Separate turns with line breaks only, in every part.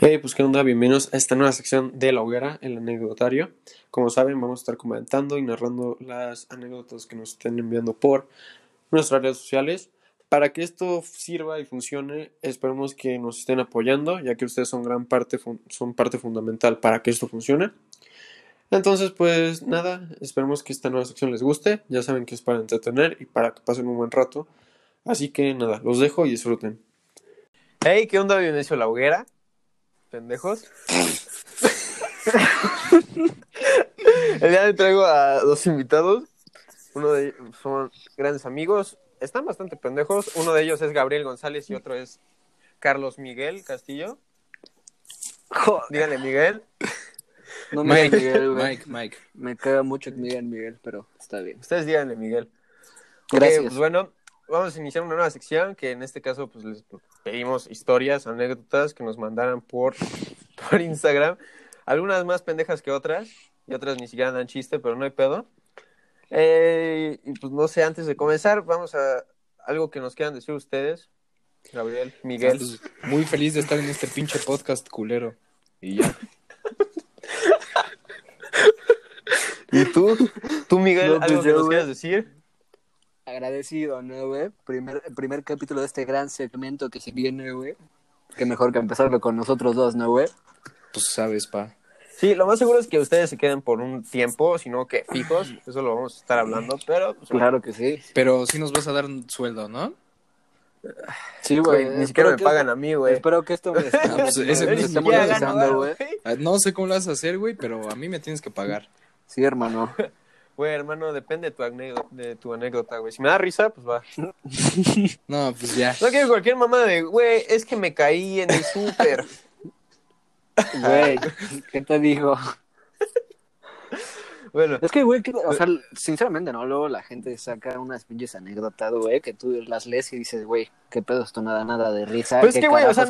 Hey, pues qué onda, bienvenidos a esta nueva sección de la hoguera, el anecdotario. Como saben, vamos a estar comentando y narrando las anécdotas que nos estén enviando por nuestras redes sociales. Para que esto sirva y funcione, esperemos que nos estén apoyando, ya que ustedes son gran parte, son parte fundamental para que esto funcione. Entonces, pues nada, esperemos que esta nueva sección les guste. Ya saben que es para entretener y para que pasen un buen rato. Así que nada, los dejo y disfruten.
Hey, ¿qué onda? Bienvenido a la hoguera pendejos. El día de hoy traigo a dos invitados. Uno de ellos son grandes amigos. Están bastante pendejos. Uno de ellos es Gabriel González y otro es Carlos Miguel Castillo. Díganle Miguel.
No me
Mike,
Miguel, güey.
Mike, Mike.
Me caga mucho que me digan Miguel, pero está bien.
Ustedes díganle Miguel.
Gracias.
pues bueno, vamos a iniciar una nueva sección que en este caso pues les pedimos historias, anécdotas que nos mandaran por, por Instagram. Algunas más pendejas que otras y otras ni siquiera dan chiste, pero no hay pedo. Eh, y pues no sé, antes de comenzar, vamos a algo que nos quieran decir ustedes. Gabriel, Miguel.
Muy feliz de estar en este pinche podcast culero. Y ya.
¿Y tú? ¿Tú, Miguel,
No, pues
algo que
yo,
nos
güey.
quieras decir?
Agradecido, ¿no, güey? Primer, primer capítulo de este gran segmento que se viene, güey. Qué mejor que empezarlo con nosotros dos, ¿no, güey?
Pues sabes, pa.
Sí, lo más seguro es que ustedes se queden por un tiempo, sino que fijos, eso lo vamos a estar hablando, pero pues,
Claro que sí.
Pero sí nos vas a dar un sueldo, ¿no?
Sí,
güey, ni siquiera me
que
pagan a mí, güey.
Espero que esto me
pues, ese
esté
siquiera gano
monetizando,
varo,
güey.
Ah, No sé cómo lo vas a hacer, güey, pero a mí me tienes que pagar.
Sí, hermano.
Güey, hermano, depende de tu, anécdota, de tu anécdota, güey. Si me da risa, pues va.
No, pues ya.
No quiero cualquier mamá de, güey, es que me caí en el súper.
Güey, ¿qué te digo?
Bueno,
Es que, güey, que- o sea, sinceramente, ¿no? Luego la gente saca unas pinches anécdotas, güey, que tú las lees y dices, güey, qué pedo, esto nada, nada de risa.
pues es
¿qué
que, güey, o sea.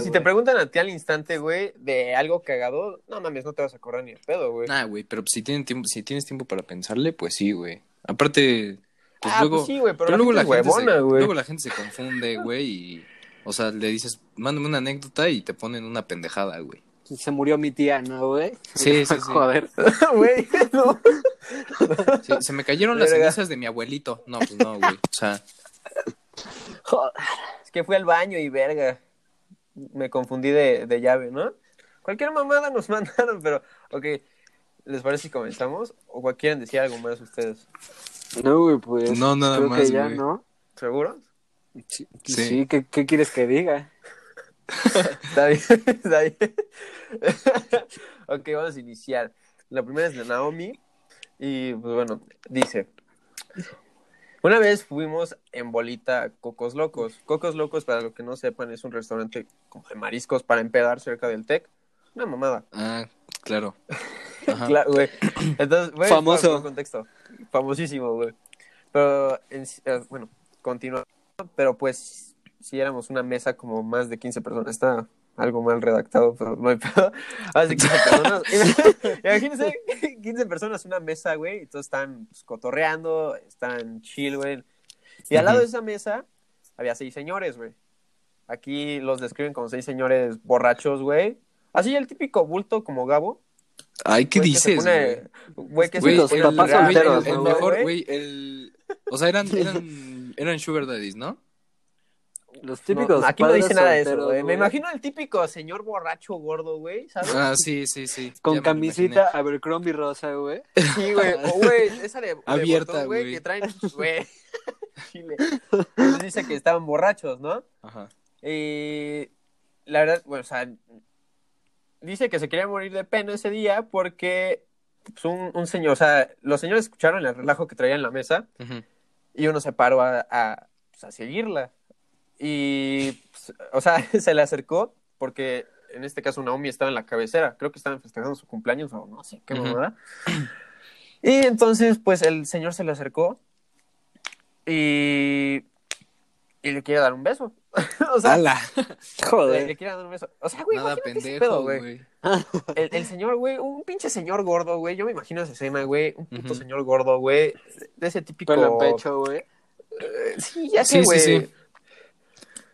Si te preguntan a ti al instante, güey, de algo cagado, no mames, no te vas a correr ni el pedo, güey.
Nah, güey, pero si, tienen tiempo, si tienes tiempo para pensarle, pues sí, güey. Aparte, pues
ah,
luego...
pues sí, güey, pero,
pero luego la,
gente es
gente
huevona,
se,
güey.
luego la gente se confunde, güey, y... O sea, le dices, mándame una anécdota y te ponen una pendejada, güey.
Se murió mi tía, ¿no, güey?
Sí, sí, sí.
Joder.
Güey, no.
Sí, se me cayeron las
Verga.
cenizas de mi abuelito. No, pues no, güey. O sea,
Joder.
Es que fui al baño y verga. Me confundí de, de llave, ¿no? Cualquier mamada nos mandaron, pero, ok. ¿Les parece si comenzamos? ¿O cual- quieren decir algo más ustedes?
No, güey, pues.
No, nada
creo
más,
que ya,
güey.
¿no?
¿Seguros?
Sí,
Sí.
sí, ¿qué, qué quieres que diga?
Está bien, está bien. ok, vamos a iniciar. La primera es de Naomi. Y pues bueno, dice. Una vez fuimos en bolita a Cocos Locos. Cocos Locos, para los que no sepan, es un restaurante como de mariscos para empedar cerca del TEC. Una mamada.
ah, claro.
Claro, güey. Entonces, güey,
Famoso.
contexto. Famosísimo, güey. Pero, en eh, bueno, continúa. Pero pues, si éramos una mesa como más de 15 personas, está algo mal redactado, pero no hay pedo. De 15 personas. Imagínense, 15 personas, una mesa, güey, y todos están pues, cotorreando, están chill, güey. Y al lado de esa mesa había seis señores, güey. Aquí los describen como seis señores borrachos, güey. Así el típico bulto como Gabo.
Ay, ¿qué
Güey, que
dices,
pone-
güey?
Que
Güey,
los
el,
papás
a
güey,
solteros,
el- el
¿no,
mejor,
güey?
güey, el... O sea, eran, eran, eran sugar daddies, ¿no?
Los
No,
típicos.
aquí no dice nada de eso, güey. Me imagino el típico señor borracho gordo, güey, ¿sabes?
Ah, sí, sí, sí.
Con
Ya
camisita Abercrombie rosa, güey.
Sí, güey. O, güey, esa de, de
Abierta,
botón, güey,
güey.
que traen, güey. Chile. Entonces dice que estaban borrachos, ¿no?
Ajá.
Y la verdad, bueno, o sea, dice que se quería morir de pena ese día porque pues, un, un señor, o sea, los señores escucharon el relajo que traía en la mesa y uno se paró a, a, pues, a seguirla. Y, pues, o sea, se le acercó porque en este caso Naomi estaba en la cabecera. Creo que estaban festejando su cumpleaños o no sé qué mamada. Y entonces, pues el señor se le acercó y, y le quiere dar un beso. o sea,
¡Hala!
le,
Joder.
le quiere dar un beso. O sea, güey,
Nada
ese
pendejo,
pedo, güey.
güey.
El, el señor, güey, un pinche señor gordo, güey. Yo me imagino esa escena, güey. Un puto señor gordo, güey. De ese típico.
Pelo en pecho, güey.
Eh, sí, ya sé,
sí,
güey.
sí.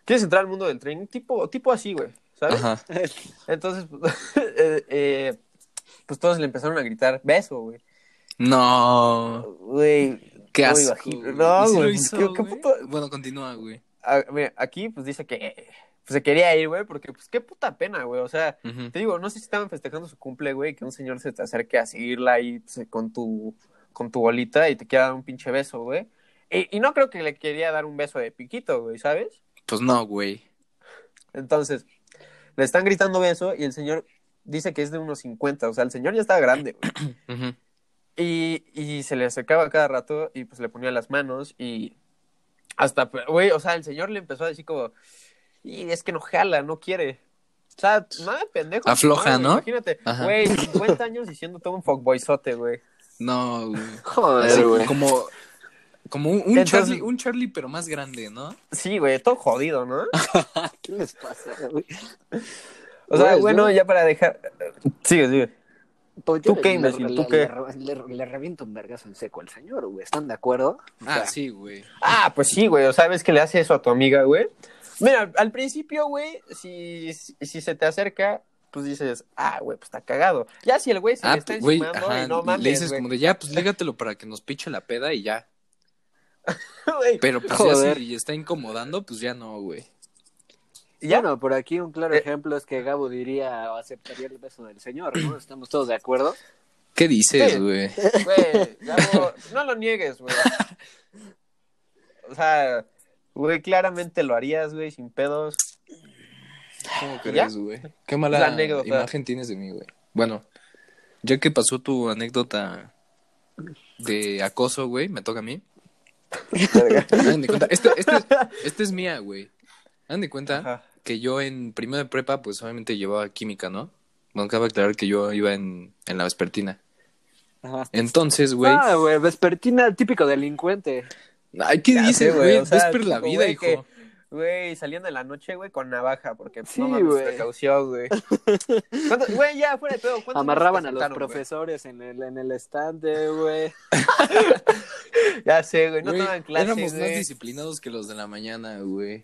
¿Quieres entrar al mundo del tren? Tipo, tipo así, güey. ¿sabes?
Ajá.
Entonces, pues, eh, eh, pues todos le empezaron a gritar, beso, güey.
No.
Güey.
Qué
no
asco. güey.
No,
¿Y sí lo
güey.
hizo,
¿qué- qué puto-
Bueno, continúa, güey.
Mira, aquí pues dice que pues, se quería ir, güey, porque pues qué puta pena, güey. O sea, te digo, no sé si estaban festejando su cumple, güey, que un señor se te acerque a seguirla ahí pues, con tu con tu bolita y te quiera dar un pinche beso, güey. Y, y no creo que le quería dar un beso de piquito, güey, ¿sabes?
Pues no, güey.
Entonces, le están gritando beso y el señor dice que es de unos 50, o sea, el señor ya está grande, güey. Y, y se le acercaba cada rato y pues le ponía las manos y hasta, güey, o sea, el señor le empezó a decir como, y es que no jala, no quiere. O sea, nada de pendejo.
Afloja, ¿no?
Imagínate,
Ajá.
güey, 50 años diciendo todo un fuckboyzote, güey.
No, güey.
Joder, güey.
como como un, un
Entonces-
Charlie, un Charlie pero más grande, ¿no?
Sí, güey, todo jodido, ¿no?
¿Qué les pasa, güey?
O sea,
Güey,
bueno,
yo-
ya para dejar... Sigue, sigue.
Pues
¿Tú qué,
le-
imbécil?
le-
¿Tú qué?
Le, le- le reviento un vergazo en seco al señor, güey. ¿Están de acuerdo? O
Ah,
sea,
sí, güey.
Ah, pues sí, güey, o sabes que le hace eso a tu amiga, güey. Mira, al principio, güey, si, si se te acerca, pues dices, ah, güey, pues está cagado. Ya si el güey se
Ah,
le está
güey, ajá,
y no mames,
le dices
güey.
como de ya, pues lígatelo para que nos piche la peda y ya. Pero pues
Joder.
ya si está incomodando, pues ya no, güey.
ya,
Bueno, por aquí un claro
Eh.
ejemplo es que Gabo diría o aceptaría el beso del señor, ¿no? ¿Estamos todos de acuerdo?
¿Qué dices, güey?
güey, Gabo, no lo niegues, güey. O sea, güey, claramente lo harías, güey, sin pedos.
¿Cómo crees, güey? Qué mala imagen tienes de mí, güey. Bueno, ya que pasó tu anécdota de acoso, güey, me toca a mí. Hagan de cuenta, este, este, este es mía, güey. Hagan de cuenta
Ajá.
que yo en primero de prepa, pues obviamente llevaba química, ¿no? Bueno, cabe aclarar que yo iba en, en la vespertina.
Ajá.
Entonces, güey.
Ah, güey, vespertina, típico delincuente.
Ay, ¿qué dices, güey?
o sea,
Vesper la vida, hijo.
que- Güey, saliendo en la noche, güey, con navaja, porque
Sí,
no mames,
güey.
precaución, güey. ¿Cuántos- Güey, ya, fuera de. ¿cuántos
Amarraban a los profesores en el, en el estante, güey.
Ya sé, güey, no
Güey,
toman clases,
éramos más disciplinados que los de la mañana, güey.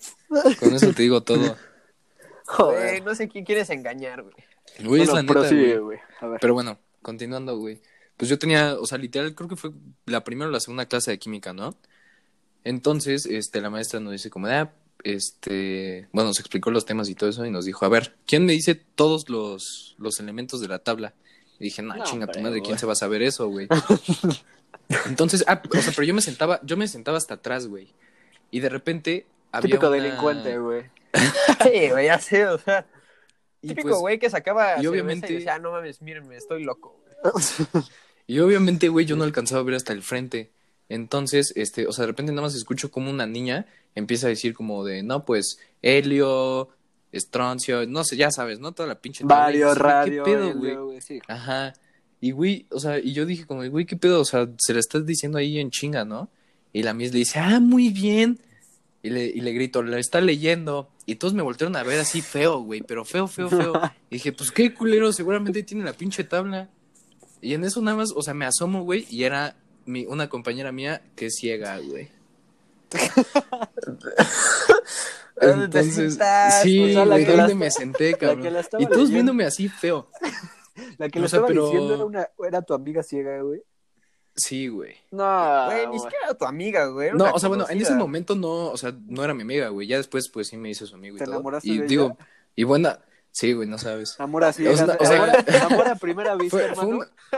Con eso te digo todo.
Joder.
no sé quién quieres engañar, güey.
Güey, es
Bueno,
la neta, güey.
güey. A ver.
Pero bueno, continuando, güey. Pues yo tenía, o sea, literal, creo que fue la primera o la segunda clase de química, ¿no? Entonces, este, la maestra nos dice como, ah, este, bueno, nos explicó los temas y todo eso y nos dijo, a ver, ¿quién me dice todos los, los elementos de la tabla? Y dije, no,
No,
chinga tu madre. ¿quién se va a saber eso, güey? Entonces, ah, o sea, pero yo me sentaba, yo me sentaba hasta atrás, güey. Y de repente había
Típico
una-
delincuente, güey.
Sí, güey, ya sé, o sea.
Y
Típico
pues-
güey que sacaba
y obviamente-
y decía, ah, no mames, mírenme, estoy loco. güey".
Y obviamente, güey, yo no alcanzaba a ver hasta el frente. Entonces, este, o sea, de repente nada más escucho como una niña empieza a decir como de, no, pues, helio, estroncio, no sé, ya sabes, ¿no? Toda la pinche
Vario,
güey,
radio,
¿Qué pedo, güey?
güey, sí.
Ajá. Y, güey, o sea, y yo dije como, güey, ¿qué pedo? O sea, se la estás diciendo ahí en chinga, ¿no? Y la Miss le dice, ah, muy bien. Y le, y le grito, la está leyendo. Y todos me voltearon a ver así feo, güey, pero feo, feo, feo. Y dije, pues qué culero, seguramente tiene la pinche tabla. Y en eso nada más, o sea, me asomo, güey, y era mi, una compañera mía que es ciega, güey.
¿Dónde te
Entonces, sí,
O sea, la
güey, ¿dónde
la-
me senté, cabrón? Y todos
leyendo.
viéndome así feo.
La que
O
le
sea,
estaba
pero-
diciendo era, una, era tu amiga ciega, güey.
Sí, güey.
No,
Güey, ni siquiera era tu amiga, güey.
No, o sea, bueno, en ese momento no, o sea, no era mi amiga, güey. Ya después, pues sí me hice su amigo y
¿Te
todo.
enamoraste
y
de
digo,
ella?
y buena, sí, güey, no sabes.
Amor así.
O sea,
amor,
o sea-
amor a primera vista,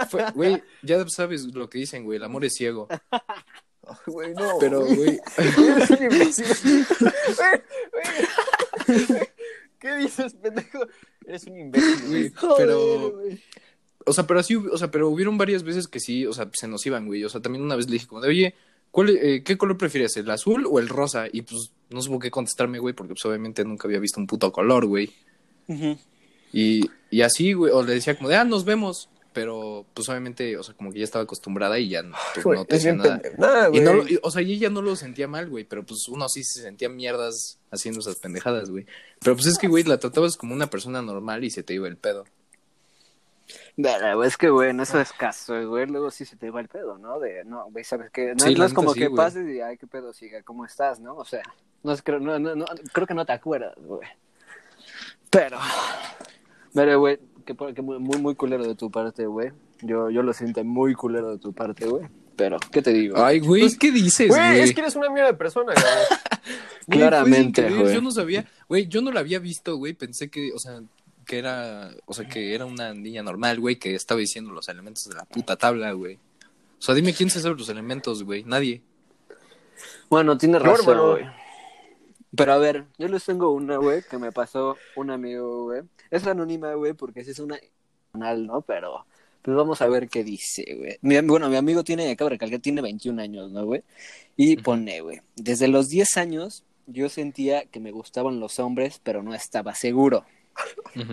Fue, güey, ya sabes lo que dicen, güey, el amor es ciego.
Güey, no.
Pero, güey,
Eres un imbécil. Güey, güey. ¿Qué dices, pendejo? Eres un imbécil, güey.
pero,
Joder, güey.
o sea, pero así, o sea, pero hubieron varias veces que sí, o sea, se nos iban, güey. O sea, también una vez le dije como de, oye, ¿cuál, eh, ¿qué color prefieres, el azul o el rosa? Y pues no supo qué contestarme, güey, porque pues obviamente nunca había visto un puto color, güey. Y, y así, güey, o le decía como de, ah, nos vemos. Pero, pues obviamente, o sea, como que ya estaba acostumbrada y ya pues,
Güey,
no te
es
decía nada.
Nada,
Y
güey.
no, lo- y- o sea, y ella no lo sentía mal, güey, pero pues uno sí se sentía mierdas haciendo esas pendejadas, güey. Pero pues es que, güey, la tratabas como una persona normal y se te iba el pedo.
Es que, güey, en eso es caso, güey. Luego sí se te va el pedo, ¿no? De, no, güey, ¿sabes qué? No,
Sí,
no
la
es como
sí,
que
güey.
pases y, ay, qué pedo, siga, ¿cómo estás, no? O sea, no, es, creo, no, no, no, creo que no te acuerdas, güey. Pero, pero, güey, que, que muy, muy, muy culero de tu parte, güey. Yo, yo lo siento muy culero de tu parte, güey. Pero, ¿qué te digo?
Ay, güey, ¿qué dices,
Güey,
güey?
es que eres una mierda de persona, güey.
Claramente, güey.
Yo no sabía, güey, yo no la había visto, güey, pensé que, o sea, que era, o sea, que era una niña normal, güey, que estaba diciendo los elementos de la puta tabla, güey. O sea, dime quién se sabe los elementos, güey, nadie.
Bueno, tienes
Yo,
razón, güey. Pero a ver, yo les tengo una, güey, que me pasó un amigo, güey. Es anónima, güey, porque es una canal, ¿no? Pero pues vamos a ver qué dice, güey. Mi- Bueno, mi amigo tiene, acabo de recalcar, tiene 21 años, ¿no, güey? Y pone, güey, desde los 10 años yo sentía que me gustaban los hombres, pero no estaba seguro.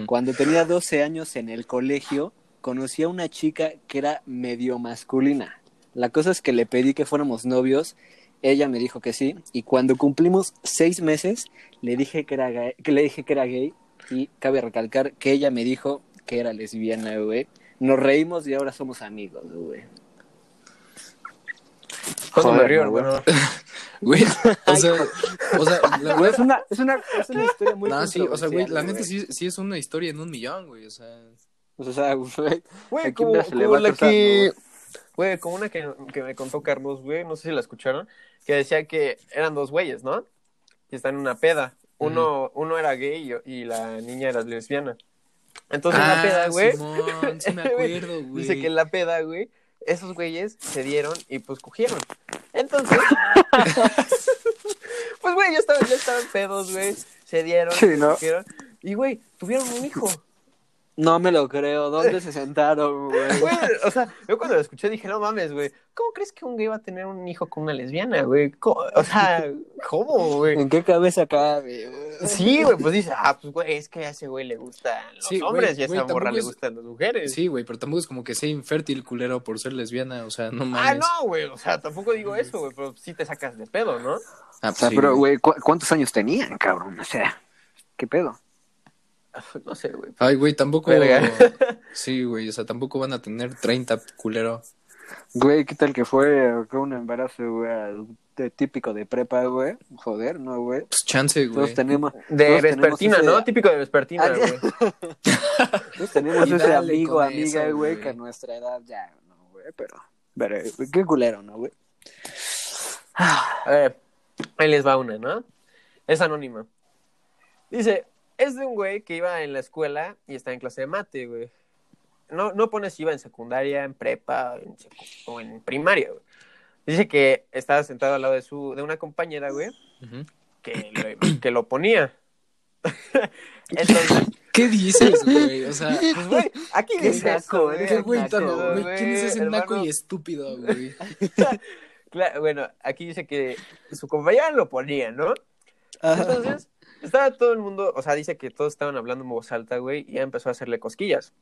Cuando tenía 12 años en el colegio, conocí a una chica que era medio masculina. La cosa es que le pedí que fuéramos novios, ella me dijo que sí, y cuando cumplimos seis meses, le dije que era gay, que le dije que era gay, y cabe recalcar que ella me dijo que era lesbiana, güey. Nos reímos y ahora somos amigos, güey.
Cuando me
Joder,
río,
güey.
Güey, o sea, o sea, la
Güey, es una, es una, es una historia muy
No, sí, o sea, güey, la neta sí, sí es una historia en un millón, güey, o sea.
O sea, güey,
Güey,
Aquí
como, como la que...
güey.
Güey, como una que, que me contó Carlos, güey, no sé si la escucharon, que decía que eran dos güeyes, ¿no? Y están en una peda. Uno, uno era gay y, y la niña era lesbiana. Entonces en la peda, güey,
Ah, Simón, sí me acuerdo, güey.
dice que en la peda, güey, esos güeyes se dieron y pues cogieron. Entonces, pues güey, ya estaban, ya estaban pedos, güey, se dieron,
Sí,
se
¿no?
cogieron, y güey, tuvieron un hijo.
No me lo creo. ¿Dónde se sentaron, güey?
Güey, o sea, yo cuando lo escuché dije, no mames, güey, ¿cómo crees que un gay va a tener un hijo con una lesbiana, güey? ¿Cómo? O sea, ¿cómo, güey?
¿En qué cabeza cabe? güey?
Sí, güey, pues dice, ah, pues güey, es que a ese güey le gustan los
Sí, güey,
hombres y a
güey,
esa morra le gustan las mujeres.
Sí, güey, pero tampoco es como que sea infértil culero por ser lesbiana, o sea, no
Ah,
mames.
no, güey, o sea, tampoco digo eso, güey, pero sí te sacas de pedo, ¿no?
Ah,
O
pues
sea,
sí,
pero, güey, ¿cu- ¿cuántos años tenían, cabrón? O sea, ¿qué pedo?
No sé, güey.
Ay, güey, tampoco.
Verga.
Sí, güey, o sea, tampoco van a tener 30 culero.
Güey, ¿qué tal que fue que un embarazo, güey, de típico de prepa, güey? Joder, ¿no, güey?
Pues chance, güey.
Todos tenemos...
De
todos tenemos
vespertina,
ese-
¿no? Típico de vespertina,
Ah,
güey.
Todos tenemos
Y
ese amigo, amiga,
eso,
güey,
güey.
que a nuestra edad ya, no, güey, pero... Pero, güey, qué culero, ¿no, güey?
A ver, ahí les va una, ¿no? Es anónima. Dice, es de un güey que iba en la escuela y está en clase de mate, güey. No, no pone si iba en secundaria, en prepa en secu- o en primaria, güey. Dice que estaba sentado al lado de su de una compañera, güey, que, lo- que lo ponía. Entonces,
¿Qué dices, güey? O sea,
pues, güey, aquí
Qué
dice
naco,
eso,
eres
qué güey
naco, güey,
güey, ¿Quién es ese
hermano.
naco y estúpido, güey?
Claro, bueno, aquí dice que su compañera lo ponía, ¿no? Entonces, estaba todo el mundo, o sea, dice que todos estaban hablando en voz alta, güey, y ya empezó a hacerle cosquillas.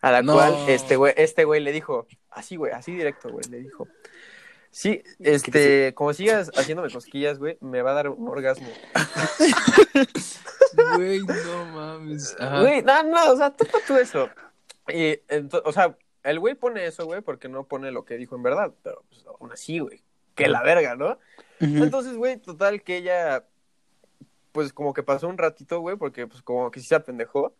A la
No.
cual este güey, este güey le dijo, así, güey, así directo, güey, le dijo. Sí, este, como sigas haciéndome cosquillas, güey, me va a dar un orgasmo.
Güey, no mames. Ajá.
Güey, no, no, o sea, tú tú eso. Y, ento- o sea, el güey pone eso, güey, porque no pone lo que dijo en verdad, pero pues, aún así, güey, que la verga, ¿no? Entonces, güey, total que ella, pues como que pasó un ratito, güey, porque pues como que sí se apendejó.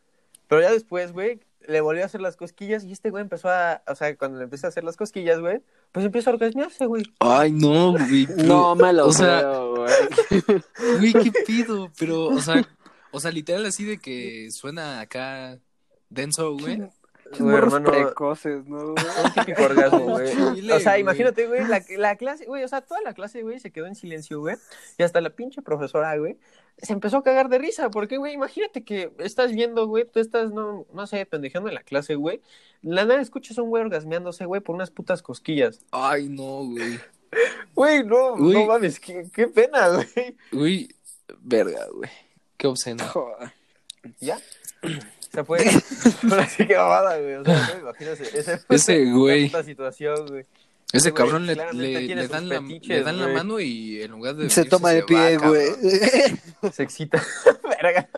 Pero ya después, güey, le volvió a hacer las cosquillas y este güey empezó a, o sea, cuando le empezó a hacer las cosquillas, güey, pues empieza a orgasmearse, güey.
Ay, no, güey.
No me lo
O sea.
Güey,
qué pido. Pero, o sea, o sea, literal así de que suena acá denso, güey.
Güey, hermano,
precoces, ¿no,
un típico orgasmo, güey.
Chile,
O sea,
güey.
imagínate, güey, la, la clase, güey, o sea, toda la clase, güey, se quedó en silencio, güey. Y hasta la pinche profesora, güey, se empezó a cagar de risa. Porque, güey, imagínate que estás viendo, güey, tú estás, no, no sé, pendejeando en la clase, güey. La nada escuchas a un güey orgasmeándose, güey, por unas putas cosquillas.
Ay, no, güey.
Güey, no,
Güey.
no mames, qué, qué pena, güey.
Güey, verga, güey. Qué obsceno.
Joder.
¿Ya? Se fue. Así que babada, güey. O sea, no imagino ese, ese,
Ese güey.
situación, güey.
Ese
güey
cabrón le, dan, la,
fetiches,
le dan la
güey.
mano y en lugar de.
Se toma de pie, güey.
Se excita. Verga.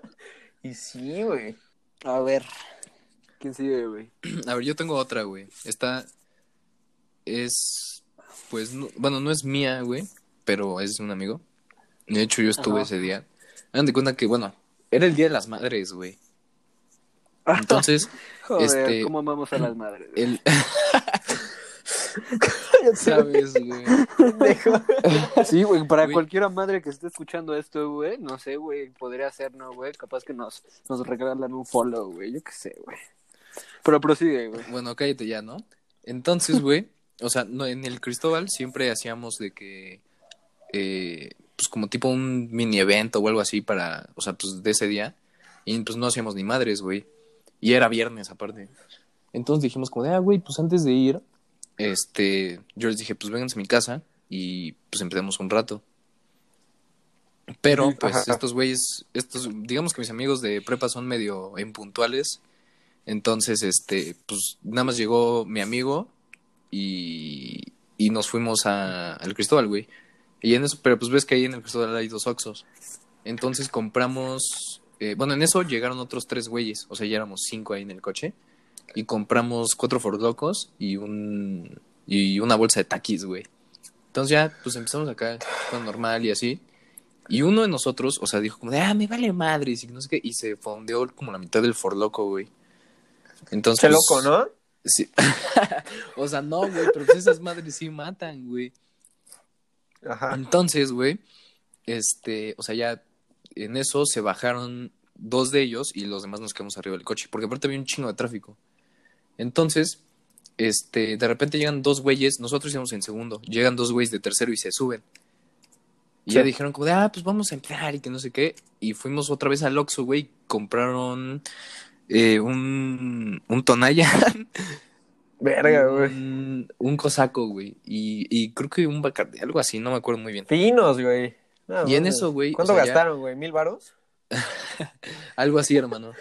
Y sí, güey.
A ver. ¿Quién sigue, güey?
A ver, yo tengo otra, güey. Esta es. Pues, no- bueno, no es mía, güey. Pero es de un amigo. De hecho, yo estuve
Ajá.
ese día. Hagan de cuenta que, bueno, era el Día de las Madres, güey. Entonces,
Joder,
este-
cómo amamos a las madres.
el... ¿Sabes, güey?
Sí, güey, para
Güey.
cualquiera madre que esté escuchando esto, güey, no sé, güey, podría ser, ¿no, güey? Capaz que nos, nos regalan un follow, güey, yo qué sé, güey. Pero prosigue, güey.
Bueno, cállate ya, ¿no? Entonces, güey, o sea, no, en el Cristóbal siempre hacíamos de que, eh, pues como tipo un mini evento o algo así para, o sea, pues de ese día, y pues no hacíamos ni madres, güey. Y era viernes aparte. Entonces dijimos como de, ah, güey, pues antes de ir, este, yo les dije, pues vénganse a mi casa y pues empecemos un rato. Pero, pues,
Ajá.
estos güeyes, estos, digamos que mis amigos de prepa son medio impuntuales. Entonces, este, pues, nada más llegó mi amigo y, y nos fuimos a, al Cristóbal, güey. Y en eso, pero pues ves que ahí en el Cristóbal hay dos Oxxos. Entonces compramos, eh, bueno, en eso llegaron otros tres güeyes, o sea, ya éramos cinco ahí en el coche. Y compramos cuatro forlocos y un, y una bolsa de taquis, güey. Entonces ya, pues empezamos acá, todo normal y así. Y uno de nosotros, o sea, dijo como de, ah, me vale madres y no sé qué, y se fondeó como la mitad del forloco, güey. Entonces, pues,
loco, ¿no?
Sí. o sea, no, güey, pero pues esas madres sí matan, güey.
Ajá.
Entonces, güey, este, o sea, ya en eso se bajaron dos de ellos y los demás nos quedamos arriba del coche, porque aparte había un chingo de tráfico. Entonces, este, de repente llegan dos güeyes, nosotros íbamos en segundo, llegan dos güeyes de tercero y se suben. Y
Sí.
ya dijeron como de, ah, pues vamos a empezar y que no sé qué. Y fuimos otra vez al Oxxo, güey, compraron eh, un, un Tonayan
Verga, güey.
un, un cosaco, güey. Y, y creo que un Bacardi, algo así, no me acuerdo muy bien.
Finos, güey. No,
Y en eso, güey,
¿Cuánto
o sea, ya-
gastaron, güey? ¿Mil varos?
Algo así, hermano.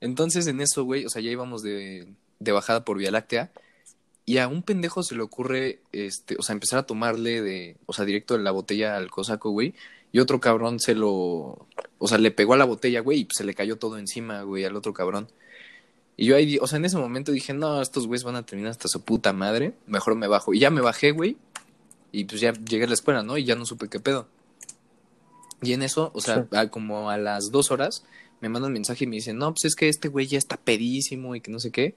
Entonces, en eso, güey, o sea, ya íbamos de, de bajada por Vía Láctea. Y a un pendejo se le ocurre, este, o sea, empezar a tomarle de, o sea, directo de la botella al cosaco, güey. Y otro cabrón se lo, o sea, le pegó a la botella, güey, y se le cayó todo encima, güey, al otro cabrón. Y yo ahí, o sea, en ese momento dije, no, estos güeyes van a terminar hasta su puta madre, mejor me bajo. Y ya me bajé, güey, y pues ya llegué a la escuela, ¿no? Y ya no supe qué pedo. Y en eso, o sea, a- como a las dos horas, me mandan mensaje y me dicen, no, pues es que este güey ya está pedísimo y que no sé qué.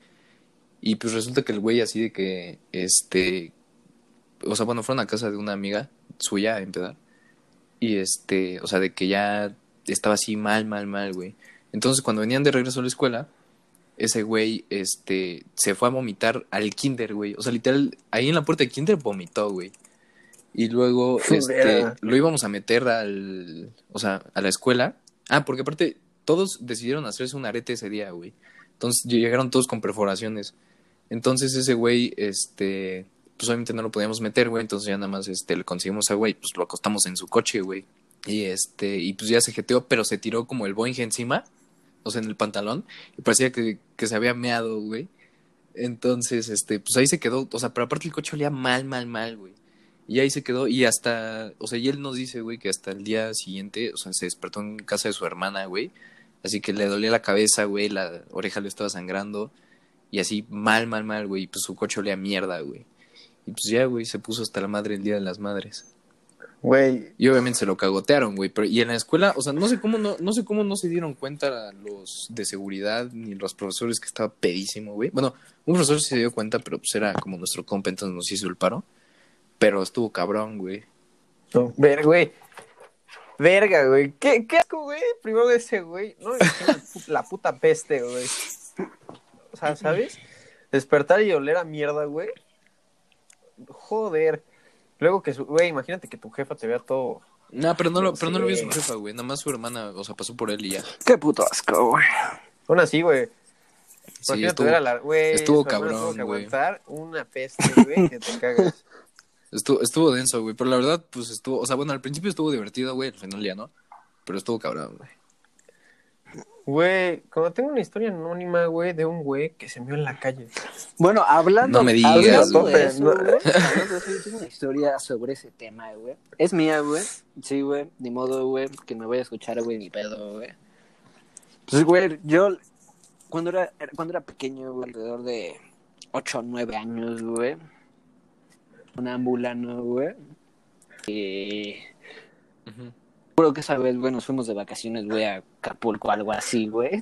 Y pues resulta que el güey así de que, este, o sea, bueno, fueron a casa de una amiga suya a empezar. Y este, o sea, de que ya estaba así mal, mal, mal, güey. Entonces cuando venían de regreso a la escuela, ese güey, este, se fue a vomitar al kinder, güey. O sea, literal, ahí en la puerta del kinder vomitó, güey. Y luego, este, lo íbamos a meter al, o sea, a la escuela. Ah, porque aparte, todos decidieron hacerse un arete ese día, güey. Entonces llegaron todos con perforaciones. Entonces ese güey, este, pues obviamente no lo podíamos meter, güey. Entonces ya nada más, este, le conseguimos a güey, pues lo acostamos en su coche, güey. Y este, y pues ya se jeteó, pero se tiró como el Boeing encima, o sea, en el pantalón. Y parecía que, que se había meado, güey. Entonces, este, pues ahí se quedó, o sea, pero aparte el coche olía mal, mal, mal, güey. Y ahí se quedó, y hasta, o sea, y él nos dice, güey, que hasta el día siguiente, o sea, se despertó en casa de su hermana, güey. Así que le dolía la cabeza, güey, la oreja le estaba sangrando. Y así, mal, mal, mal, güey. Y pues su coche olía mierda, güey. Y pues ya, güey, se puso hasta la madre el día de las madres.
Güey,
Y obviamente se lo cagotearon, güey. Pero, y en la escuela, o sea, no sé cómo no, no sé cómo no se dieron cuenta los de seguridad ni los profesores que estaba pedísimo, güey. Bueno, un profesor se dio cuenta, pero pues era como nuestro compa, entonces nos hizo el paro. Pero estuvo cabrón, güey.
no, ver, güey. Verga, güey. ¿Qué, qué asco, güey? Primero de ese, güey. No la pu- la puta peste, güey. O sea, ¿sabes? Despertar y oler a mierda, güey. Joder. Luego que su, güey, imagínate que tu jefa te vea todo.
No, pero no lo, pero no lo vio
Sí.
su jefa, güey. Nada más su hermana, o sea, pasó por él y ya.
Qué puto asco, güey.
Aún así, güey.
Sí, estuvo,
la, güey.
estuvo cabrón, güey.
aguantar una peste, güey, que te cagas.
Estuvo, estuvo denso, güey. Pero la verdad, pues estuvo, o sea, bueno, al principio estuvo divertido, güey, al final ya no. Pero estuvo cabrón, güey.
Güey, como tengo una historia anónima, güey, de un güey que se meó en la calle.
Bueno, hablando,
No me digas,
hablando
güey.
de eso, güey, hablando de eso, yo tengo una historia sobre ese tema, güey. Es mía, güey. Sí, güey. Ni modo, güey, que me voy a escuchar, güey, ni pedo, güey. Pues, güey, yo cuando era, cuando era pequeño, güey, alrededor de 8 o 9 años, güey. Un ambulano, güey. Y. Recuerdo que esa vez, güey, nos fuimos de vacaciones, güey, a Acapulco, algo así, güey.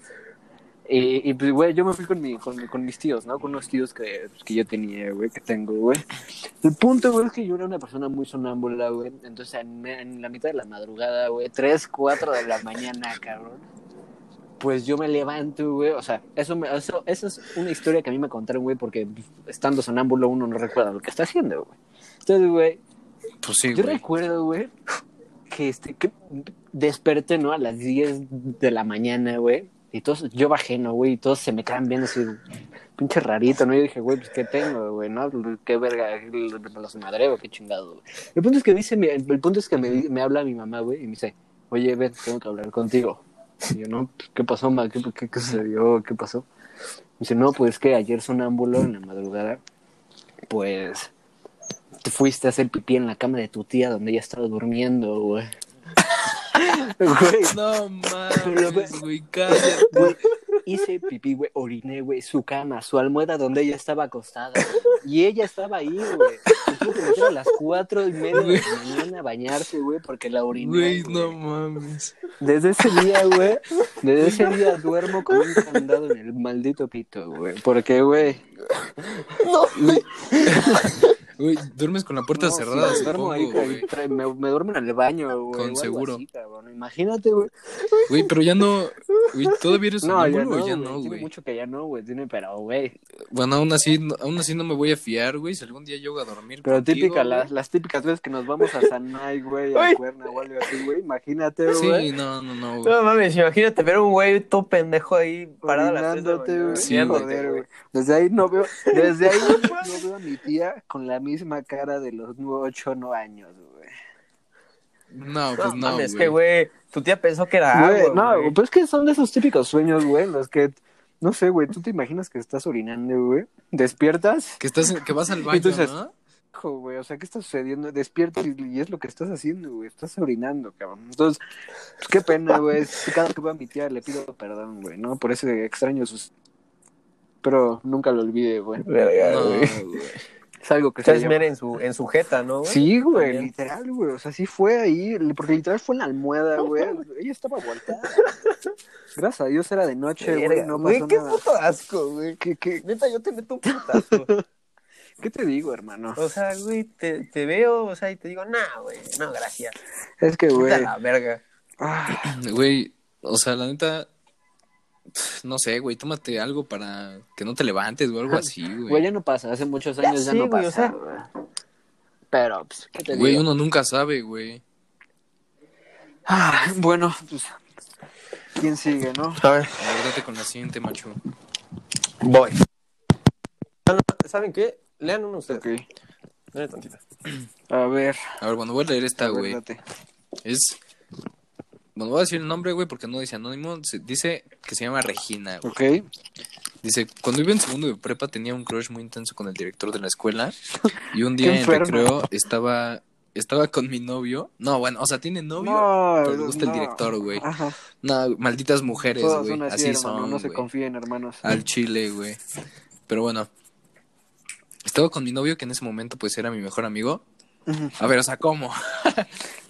Y, y, pues, güey, yo me fui con, mi, con, mi- con mis tíos, ¿no? Con unos tíos que, pues, que yo tenía, güey, que tengo, güey. El punto, güey, es que yo era una persona muy sonámbula, güey. Entonces, en, en la mitad de la madrugada, güey, 3, 4 de la mañana, cabrón. Pues yo me levanto, güey. O sea, eso, me, eso, eso es una historia que a mí me contaron, güey, porque pues, estando sonámbulo uno no recuerda lo que está haciendo, güey. Entonces, güey,
Pues sí,
yo
güey.
recuerdo, güey, que, este, que desperté, ¿no? A las 10 de la mañana, güey. Y todos, yo bajé, ¿no, güey? Y todos se me quedan viendo así, pinche rarito, ¿no? Yo dije, güey, pues, ¿qué tengo, güey? ¿No? Qué verga, los madreo, qué chingado, güey. El punto es que dice, mi- el punto es que me, me habla mi mamá, güey, y me dice, oye, ven, tengo que hablar contigo. Y yo, no, ¿qué pasó, ma? ¿Qué, qué, qué sucedió? ¿Qué pasó? Me dice, no, pues que ayer sonámbulo en la madrugada, pues te fuiste a hacer pipí en la cama de tu tía donde ella estaba durmiendo, güey. Güey,
No mames, güey, cállate.
güey, hice pipí, güey, oriné, güey, su cama, su almohada donde ella estaba acostada. güey. Y ella estaba ahí, güey. Tuvo que meter a las cuatro y media de la mañana a bañarse, güey, porque la oriné.
Güey, no mames.
Desde ese día, güey, desde ese día duermo con un candado en el maldito pito, güey. Porque, güey,
Güey, Güey, duermes con la puerta
no,
cerrada,
sí, duermo ahí, me, me duermo en el baño, güey.
Con seguro.
así. Imagínate, güey.
Güey, pero ya no. Güey, ¿todavía eres
No, ya no,
o ya
güey.
no,
Tiene
güey?
mucho que ya no, güey. Tiene, pero, güey.
Bueno, aún así, no- aún así no me voy a fiar, güey. Si algún día llego a dormir
Pero
contigo,
típica,
güey.
las, las típicas veces que nos vamos a Sanay, güey, a
Uy.
Cuerna o algo así, güey. Imagínate,
Sí,
güey.
no, no, no, güey.
No mames, imagínate ver un güey todo pendejo ahí parado a
güey.
Sí,
viéndote,
Joder, güey. Desde ahey no veo, desde ahí no veo a mi tía con la misma cara de los 8 no años, güey.
No, pues
No, mames,
güey.
que güey, tu tía pensó que era
Güey,
agua,
no,
güey.
pues es que son de esos típicos sueños, güey, en los que, no sé, güey, tú te imaginas que estás orinando, güey, despiertas,
Que, estás, que vas al baño,
Entonces-
¿no?
hijo, güey, o sea, ¿qué está sucediendo? Despiertas y, y es lo que estás haciendo, güey, estás orinando, cabrón. Entonces, pues qué pena, güey, cada que veo a mi tía le pido perdón, güey, ¿no? Por ese extraño sus... Pero nunca lo olvide, güey.
No,
güey.
Es algo que se
en su, en su jeta, ¿no, güey?
Sí, güey,
También.
literal, güey. O sea, sí fue ahí, porque literal fue en la almohada, güey. Ella estaba volteada. Gracias a Dios era de noche, güey. No
güey,
pasó
qué
nada.
puto asco, güey.
¿Qué, qué,
Neta, yo te meto un putazo.
qué te digo, hermano?
O sea, güey, te, te veo, o sea, y te digo, nah, güey, no, gracias.
Es que, güey.
a la verga.
ah,
Güey, o sea, la neta. No sé, güey, tómate algo para que no te levantes o algo así,
Güey,
güey.
ya no pasa. Hace muchos años ya,
sí,
no
güey, o
pasa.
sea.
güey. Pero, pues, ¿qué te
Güey,
digo?
uno nunca sabe, güey.
Ah, bueno, pues. ¿Quién sigue, no?
A ver,
Aguárdate con la siguiente, macho.
voy. ¿Saben qué? Lean uno ustedes.
Ok.
Lean tantito.
A ver.
A ver, bueno, voy a leer esta,
a ver,
güey.
date.
Es. Bueno, voy a decir el nombre, güey, porque no dice anónimo. se- Dice que se llama Regina, güey.
Ok.
Dice, cuando iba en segundo de prepa tenía un crush muy intenso con el director de la escuela. Y un día en recreo estaba, estaba con mi novio. No, bueno, o sea, tiene novio,
No,
pero le gusta el director, güey.
Ajá.
No, malditas mujeres, güey.
son así,
Así
hermano.
son,
no se
güey.
confíen, hermanos.
Al chile, güey. Pero bueno. Estaba con mi novio, que en ese momento pues era mi mejor amigo. A ver, o sea, ¿cómo?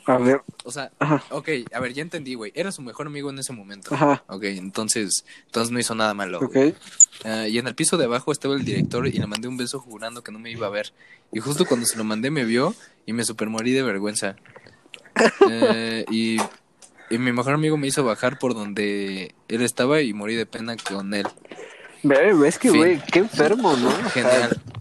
A ver.
O sea,
Ajá.
ok, a ver, ya entendí, güey. Era su mejor amigo en ese momento.
Ajá.
Ok, entonces, entonces no hizo nada malo.
Ok.
Ah, y en el piso de abajo estaba el director y le mandé un beso jurando que no me iba a ver. Y justo cuando se lo mandé me vio y me super morí de vergüenza. Eh, y, y mi mejor amigo me hizo bajar por donde él estaba y morí de pena con él.
Es que, güey, qué enfermo, ¿no? O sea,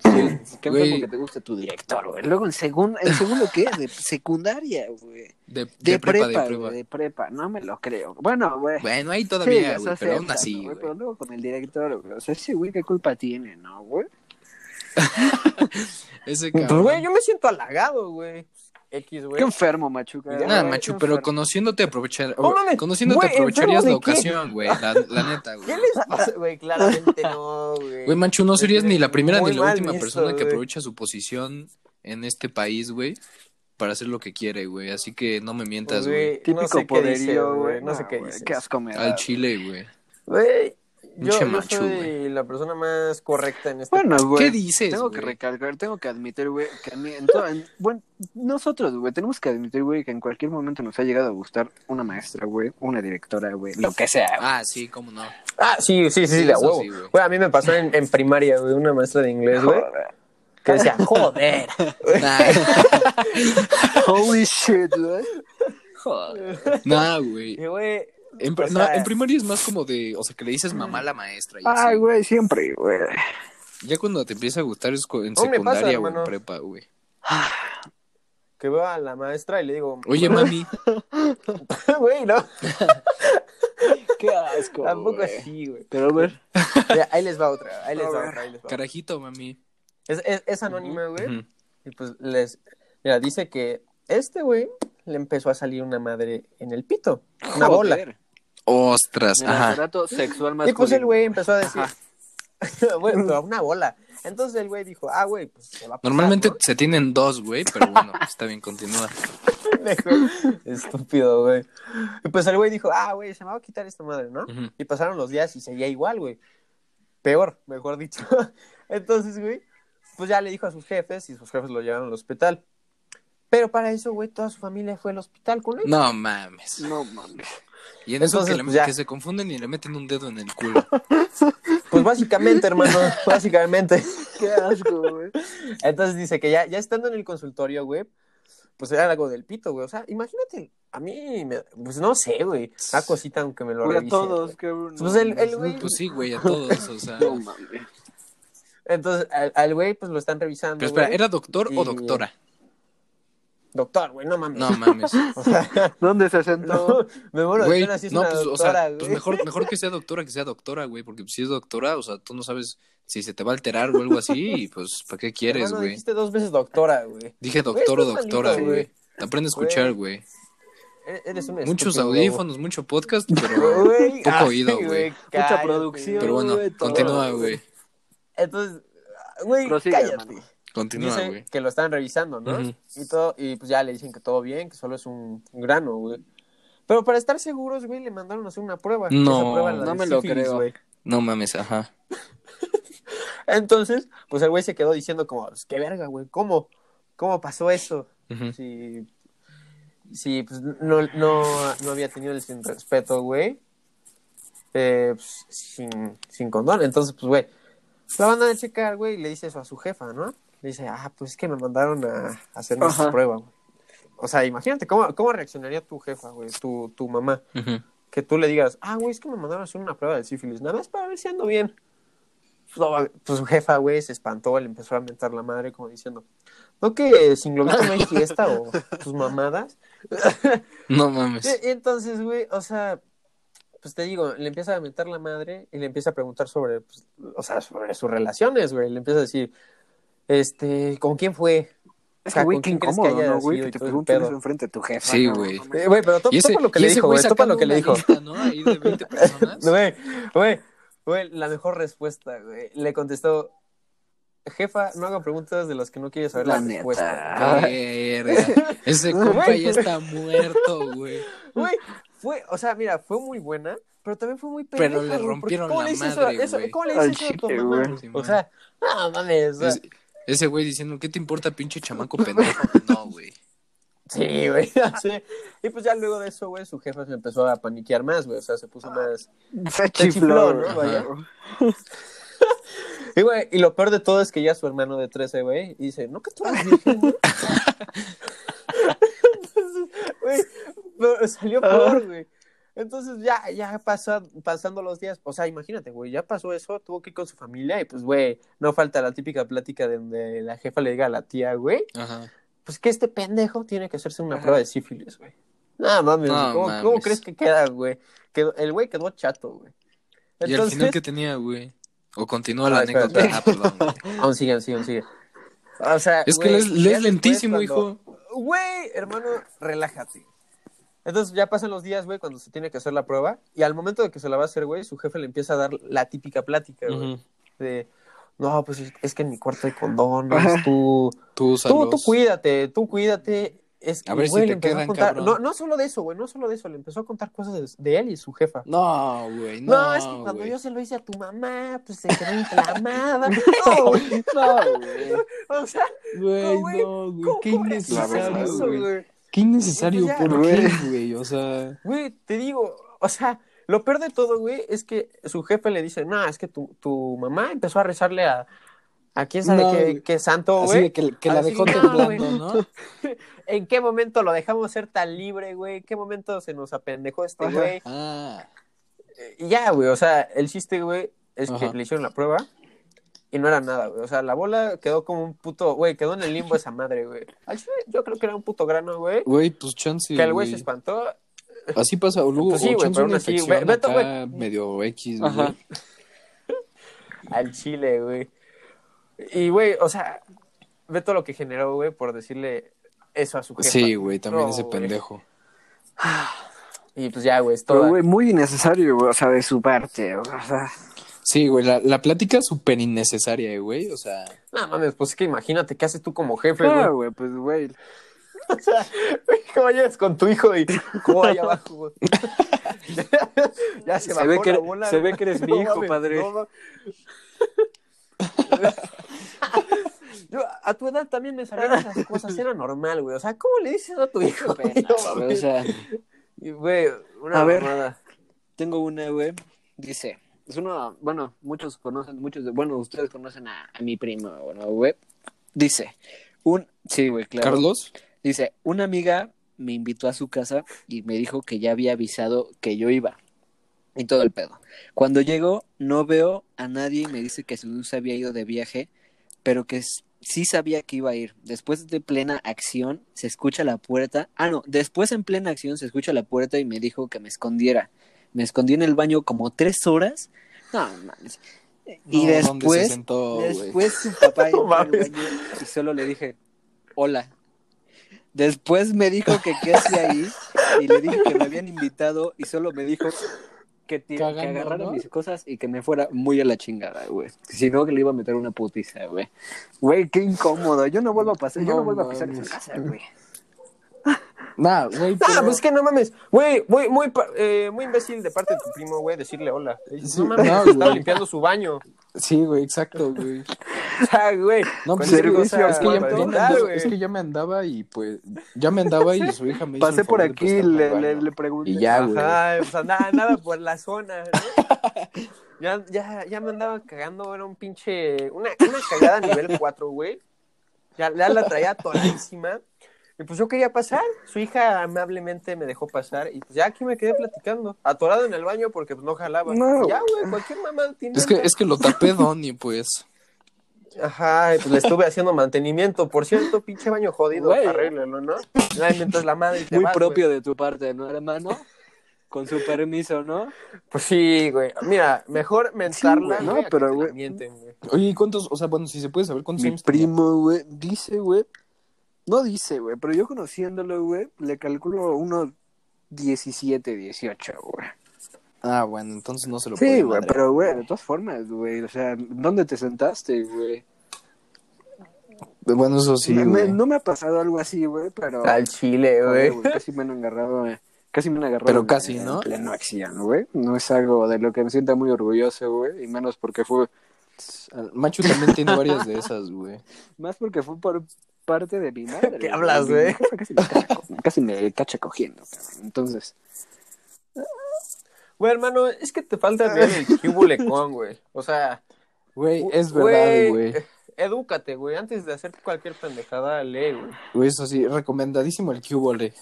Genial.
sí, qué enfermo que te guste tu director, güey. Luego en segundo, ¿en segundo qué? De secundaria, güey.
De, de
De,
prepa,
prepa,
de prepa.
de prepa. No me lo creo. Bueno, güey.
Bueno, ahí todavía, güey, pero aún así,
¿no,
güey.
Pero luego con el director, güey. O sea, ese güey, ¿qué culpa tiene, no, güey?
Ese
Pues,
cabrón.
güey, yo me siento halagado, güey. X, güey.
Qué enfermo, machuca.
Ya,
Nada,
qué
pero
enfermo.
conociéndote aprovechar,
No mames,
conociéndote
güey,
aprovecharías
¿enfermo
la ocasión, güey, la, la neta, güey.
¿Qué les pasa, güey? Claramente no, güey.
Güey, Manchu, no serías ni la primera
Muy
ni la última
visto,
persona que
güey.
aprovecha su posición en este país, güey, para hacer lo que quiere, güey. Así que no me mientas, güey.
Güey,
Típico
no sé qué
poderío, güey.
No sé qué dices.
Qué asco me da,
Al chile, güey.
Güey, yo,
Pinche
yo
macho,
soy la persona más correcta en este
Bueno, güey.
¿Qué dices,
Tengo que recalcar, tengo que admitir, güey, que a mí, en to- en- bueno, nosotros, güey, tenemos que admitir, güey, que en cualquier momento nos ha llegado a gustar una maestra, güey, una directora, güey, lo que sea. güey.
Ah, sí, cómo no.
Ah, sí, sí, sí,
Sí,
de
eso
huevo.
güey.
A mí me pasó en, en primaria, güey, una maestra de inglés, güey,
Joder.
que decía, joder.
Holy shit, güey.
Nah, güey.
Güey,
En,
O
pri- no,
sea-
en primaria es más como de, o sea, que le dices mamá a la maestra. Y
Ay, güey, siempre, güey.
Ya cuando te empieza a gustar es en
pasa,
secundaria o en
hermano.
prepa, güey.
que veo a la maestra y le digo,
Oye, mami.
güey, no,
Qué asco,
tampoco
güey.
así, güey.
Pero, a ver.
Ya, Ahí les va otra, ahí les va otra, ahí les va.
Carajito, mami.
Es, es, es anónima, güey. Y pues les. Mira, dice que este güey le empezó a salir una madre en el pito. Una bola.
Ostras,
El
ajá.
sexual
Y
masculino.
pues el güey empezó a decir. Güey, pero una bola. Entonces el güey dijo, ah, güey, pues se va a pasar,
Normalmente
¿no?
se tienen dos, güey, pero bueno, está bien, continúa.
Estúpido, güey. Y pues el güey dijo, ah, güey, se me va a quitar esta madre, ¿no? Y pasaron los días y seguía igual, güey. Peor, mejor dicho. Entonces, güey, pues ya le dijo a sus jefes y sus jefes lo llevaron al hospital. Pero para eso, güey, toda su familia fue al hospital con él.
No mames.
No mames.
Y en eso
Entonces,
que, le-
pues, ya.
que se confunden y le meten un dedo en el culo.
Pues básicamente, hermano, básicamente.
Qué asco, güey.
Entonces dice que ya, ya estando en el consultorio, güey, pues era algo del pito, güey. O sea, imagínate, a mí, me- pues no sé, güey, una cosita aunque me lo
Güey, a todos, cabrón.
Pues el- el güey-
Pues sí, güey, a todos, o sea.
No mames.
Entonces, al, al güey, pues lo están revisando.
Pero espera,
güey.
¿era doctor
Y-
o doctora?
Doctor, güey, no mames.
No mames.
O sea,
¿Dónde se sentó?
no, me muero de
Güey,
pena si es
no,
una
pues, o sea,
güey.
pues mejor, mejor que sea doctora que sea doctora, güey, porque si es doctora, o sea, tú no sabes si se te va a alterar o algo así, y pues, ¿para qué quieres,
Hermano,
güey?
dijiste dos veces doctora, güey.
Dije doctor o doctora,
malito,
güey. Aprende a escuchar, güey.
E- Eres un
Muchos
estúpido,
audífonos, mucho podcast, pero
Güey,
poco
ay,
oído, güey.
Mucha producción.
Pero bueno,
todo,
continúa,
güey.
Entonces, güey, cállate.
Continúa, güey.
que lo están revisando, ¿no? Y todo, y pues ya le dicen que todo bien, que solo es un, grano, güey. Pero para estar seguros, güey, le mandaron a hacer una prueba.
No,
Esa prueba,
no me lo
sífilis,
creo.
güey.
No mames, ajá.
Entonces, pues el güey se quedó diciendo como, pues, qué verga, güey, ¿cómo? ¿Cómo pasó eso? Si, si pues, no, no, no había tenido el sin respeto, güey. Eh, pues, sin, sin condón. Entonces, pues, güey, la mandan a checar, güey, y le dice eso a su jefa, ¿no? Dice, ah, pues es que me mandaron a, a hacerme esa
Ajá.
prueba, güey. O sea, imagínate, ¿cómo, cómo reaccionaría tu jefa, güey, tu, tu mamá? Que tú le digas, ah, güey, es que me mandaron a hacer una prueba de sífilis, nada más para ver si ando bien. No, pues su jefa, güey, se espantó, le empezó a mentar la madre como diciendo, ¿no que sin globito no hay fiesta o tus mamadas?
No mames.
Entonces, güey, o sea, pues te digo, le empieza a mentar la madre y le empieza a preguntar sobre, pues, o sea, sobre sus relaciones, güey. Le empieza a decir, este, ¿con quién fue?
Es que, güey,
¿con
qué
quién crees que
incómodo, ¿no, güey? Que te pregunten eso enfrente de tu jefa.
Sí, güey.
Güey, pero to-
Y ese,
topa lo que le dijo,
güey
güey, topa lo que le dijo.
lista, ¿no? Ahí de 20 personas.
Güey, güey, güey, la mejor respuesta, güey. Le contestó, jefa, no haga preguntas de las que no quieres saber
La
la, respuesta.
Verga. Ese compa ya está muerto, güey.
Güey, fue, o sea, mira, fue muy buena, pero también fue muy
Pero
pendeja,
le
güey, porque
rompieron
¿cómo
la
le dices
madre, güey.
¿Cómo le dices eso a tu mamá? O sea, no mames,
ese güey diciendo, ¿qué te importa, pinche chamaco pendejo? No, güey.
Sí, güey. sí. Y pues ya luego de eso, güey, su jefa se empezó a paniquear más, güey. O sea, se puso más.
Se
chifló, ¿no? Y, güey, y lo peor de todo es que ya su hermano de 13, güey, dice, ¿no que tú eres virgen, güey? Entonces, güey, salió peor, güey. Entonces ya, ya pasa, pasando los días, o sea, imagínate, güey, ya pasó eso, tuvo que ir con su familia y pues, güey, no falta la típica plática de donde la jefa le diga a la tía, güey,
Ajá.
pues que este pendejo tiene que hacerse una
Ajá.
prueba de sífilis, güey. No mames,
No
¿cómo,
mames.
cómo crees que queda, güey? Quedó- el güey quedó chato, güey.
Y al final, ¿qué tenía, güey? O continúa la
Ah, espera,
anécdota.
espera.
Ah, perdón.
Aún sigue, aún sigue, aún sigue. O sea,
Es que lees, lentísimo,
cuando-
hijo.
Güey, hermano, relájate. Entonces ya pasan los días, güey, cuando se tiene que hacer la prueba. Y al momento de que se la va a hacer, güey, su jefe le empieza a dar la típica plática, güey. De, no, pues es- es que en mi cuarto hay condones, tú,
Tú,
tú, tú cuídate, tú cuídate. es que,
A ver si
güey,
te
le empezó a
quedan,
contar.
cabrón.
No, no solo de eso, güey, no solo de eso, le empezó a contar cosas de, de él y su jefa.
No, güey,
No,
no.
es que cuando
güey.
yo se lo hice a tu mamá, pues se quedó inflamada. no, güey.
No, güey.
O sea,
Güey,
güey,
no, güey,
¿cómo
qué innecesario,
eso,
güey. Qué innecesario,
Pues ya,
¿por qué, güey? O sea,
Güey, te digo, o sea, lo peor de todo, güey, es que su jefe le dice, no, es que tu, tu mamá empezó a rezarle a, a quién sabe
No,
qué, santo, güey.
que, que la
Así,
dejó
no,
temblando, ¿no?
¿En qué momento lo dejamos ser tan libre, güey? ¿En qué momento se nos apendejó este güey?
Ah,
Y ya, güey, o sea, el chiste, güey, es que le hicieron la prueba y no era nada, güey. O sea, la bola quedó como un puto, güey, quedó en el limbo esa madre, güey. Yo creo que era un puto grano, güey.
güey, pues chance,
Que el güey
güey.
se espantó.
Así pasa, o luego,
Pues sí,
o
güey,
chance
pero
una
aún así,
infección
ve- Beto,
acá medio X, güey.
Ajá.
al chile, güey. Y, güey, o sea, ve todo lo que generó, güey, por decirle eso a su jefa.
Sí, güey, también
No,
ese
güey.
pendejo.
Y pues ya, güey, es
Pero,
todo.
güey, muy innecesario, güey, o sea, de su parte, o sea.
Sí, güey, la, la plática es súper innecesaria, eh, güey, o sea...
No mames, pues es que imagínate, ¿qué haces tú como jefe, güey?
güey, pues, güey.
O sea, güey, ¿cómo llegas con tu hijo y cómo allá abajo, güey? ya se,
Se
bajó
ve que-
la bola,
se ve que eres mi hijo,
mames,
padre.
no. Yo a tu edad también me salían esas cosas, era normal, güey. O sea, ¿cómo le dices a tu hijo? güey?
Pena,
No
güey, o sea,
Güey, una
A ver. tengo una, güey. Dice, es una, bueno, muchos conocen, muchos de, bueno, ustedes conocen a, a mi primo, bueno, güey. Dice, un, sí, güey, claro.
¿Carlos?
Dice, una amiga me invitó a su casa y me dijo que ya había avisado que yo iba. Y todo el pedo. Cuando llego, no veo a nadie y me dice que su se había ido de viaje, pero que sí sabía que iba a ir. Después de plena acción, se escucha la puerta. Ah, no, después en plena acción se escucha la puerta y me dijo que me escondiera. Me escondí en el baño como tres horas. No, mames. Y
No, ¿dónde se
después,
sentó,
después su papá
No
entró al
mames.
baño y solo le dije, hola. Después me dijo que qué hacía ahí y le dije que me habían invitado y solo me dijo que, que
Cagando,
agarrara
¿no?
mis cosas y que me fuera muy a la chingada, güey. Si no, que le iba a meter una putiza, güey. Güey, qué incómodo. Yo no vuelvo a pasar, yo
No
vuelvo a pisar esa casa, güey.
Nah, güey,
Ah,
pero-
pues es que no mames. Güey, muy, muy, eh, muy imbécil de parte de tu primo, güey, decirle hola.
Sí,
no mames,
no,
estaba
güey.
limpiando su baño.
Sí, güey, exacto, güey.
O sea, güey.
No, pues es que,
cosa
es, que ya, andaba, es que ya me andaba y pues ya me andaba y su hija me hizo
Pasé por aquí, le, le, le pregunté.
Y ya, güey.
Ajá, pues andaba, andaba por la zona, ¿no? Ya, ya, ya me andaba cagando, era un pinche. Una, una cagada nivel 4, güey. Ya, ya la traía atoradísima. Y pues yo quería pasar. Su hija amablemente me dejó pasar. Y pues ya aquí me quedé platicando. Atorado en el baño porque pues no jalaba.
No,
ya, güey, cualquier mamá tiene.
Es que, es que lo tapé, Donny, pues.
Ajá, y pues le estuve haciendo mantenimiento. Por cierto, pinche baño jodido,
Güey.
arréglalo, ¿no? Ya mientras la madre te
Muy
vas,
propio de tu parte, ¿no, hermano? Con su permiso, ¿no?
Pues sí, güey. Mira, mejor mentarla,
Sí, güey, no, pero, güey.
mienten, güey.
Oye, ¿y cuántos? O sea, bueno, si se puede saber cuántos
Mi
años tenía?
primo, güey, dice, güey. No dice, güey, pero yo conociéndolo, güey, le calculo unos 17, 18, güey.
Ah, bueno, entonces no se lo
Sí, güey, pero, güey, de todas formas, güey, o sea, ¿dónde te sentaste, güey?
Bueno, eso sí,
Me- no me ha pasado algo así, güey, pero...
Al chile, güey.
casi me han agarrado, eh, casi me han agarrado.
Pero
en-
casi,
en
¿no?
pleno acción, güey. No es algo de lo que me sienta muy orgulloso, güey, y menos porque fue...
Machu también tiene varias de esas, güey.
Más porque fue por parte de mi madre.
¿Qué hablas, güey?
Casi me cacha, co- casi me cacha cogiendo, cabrón. Entonces...
Güey, hermano, es que te falta ver el cubole con, güey. O sea,
Güey, es verdad, güey.
Edúcate, güey. Antes de hacer cualquier pendejada, lee, güey.
Güey, eso sí, recomendadísimo el cubole.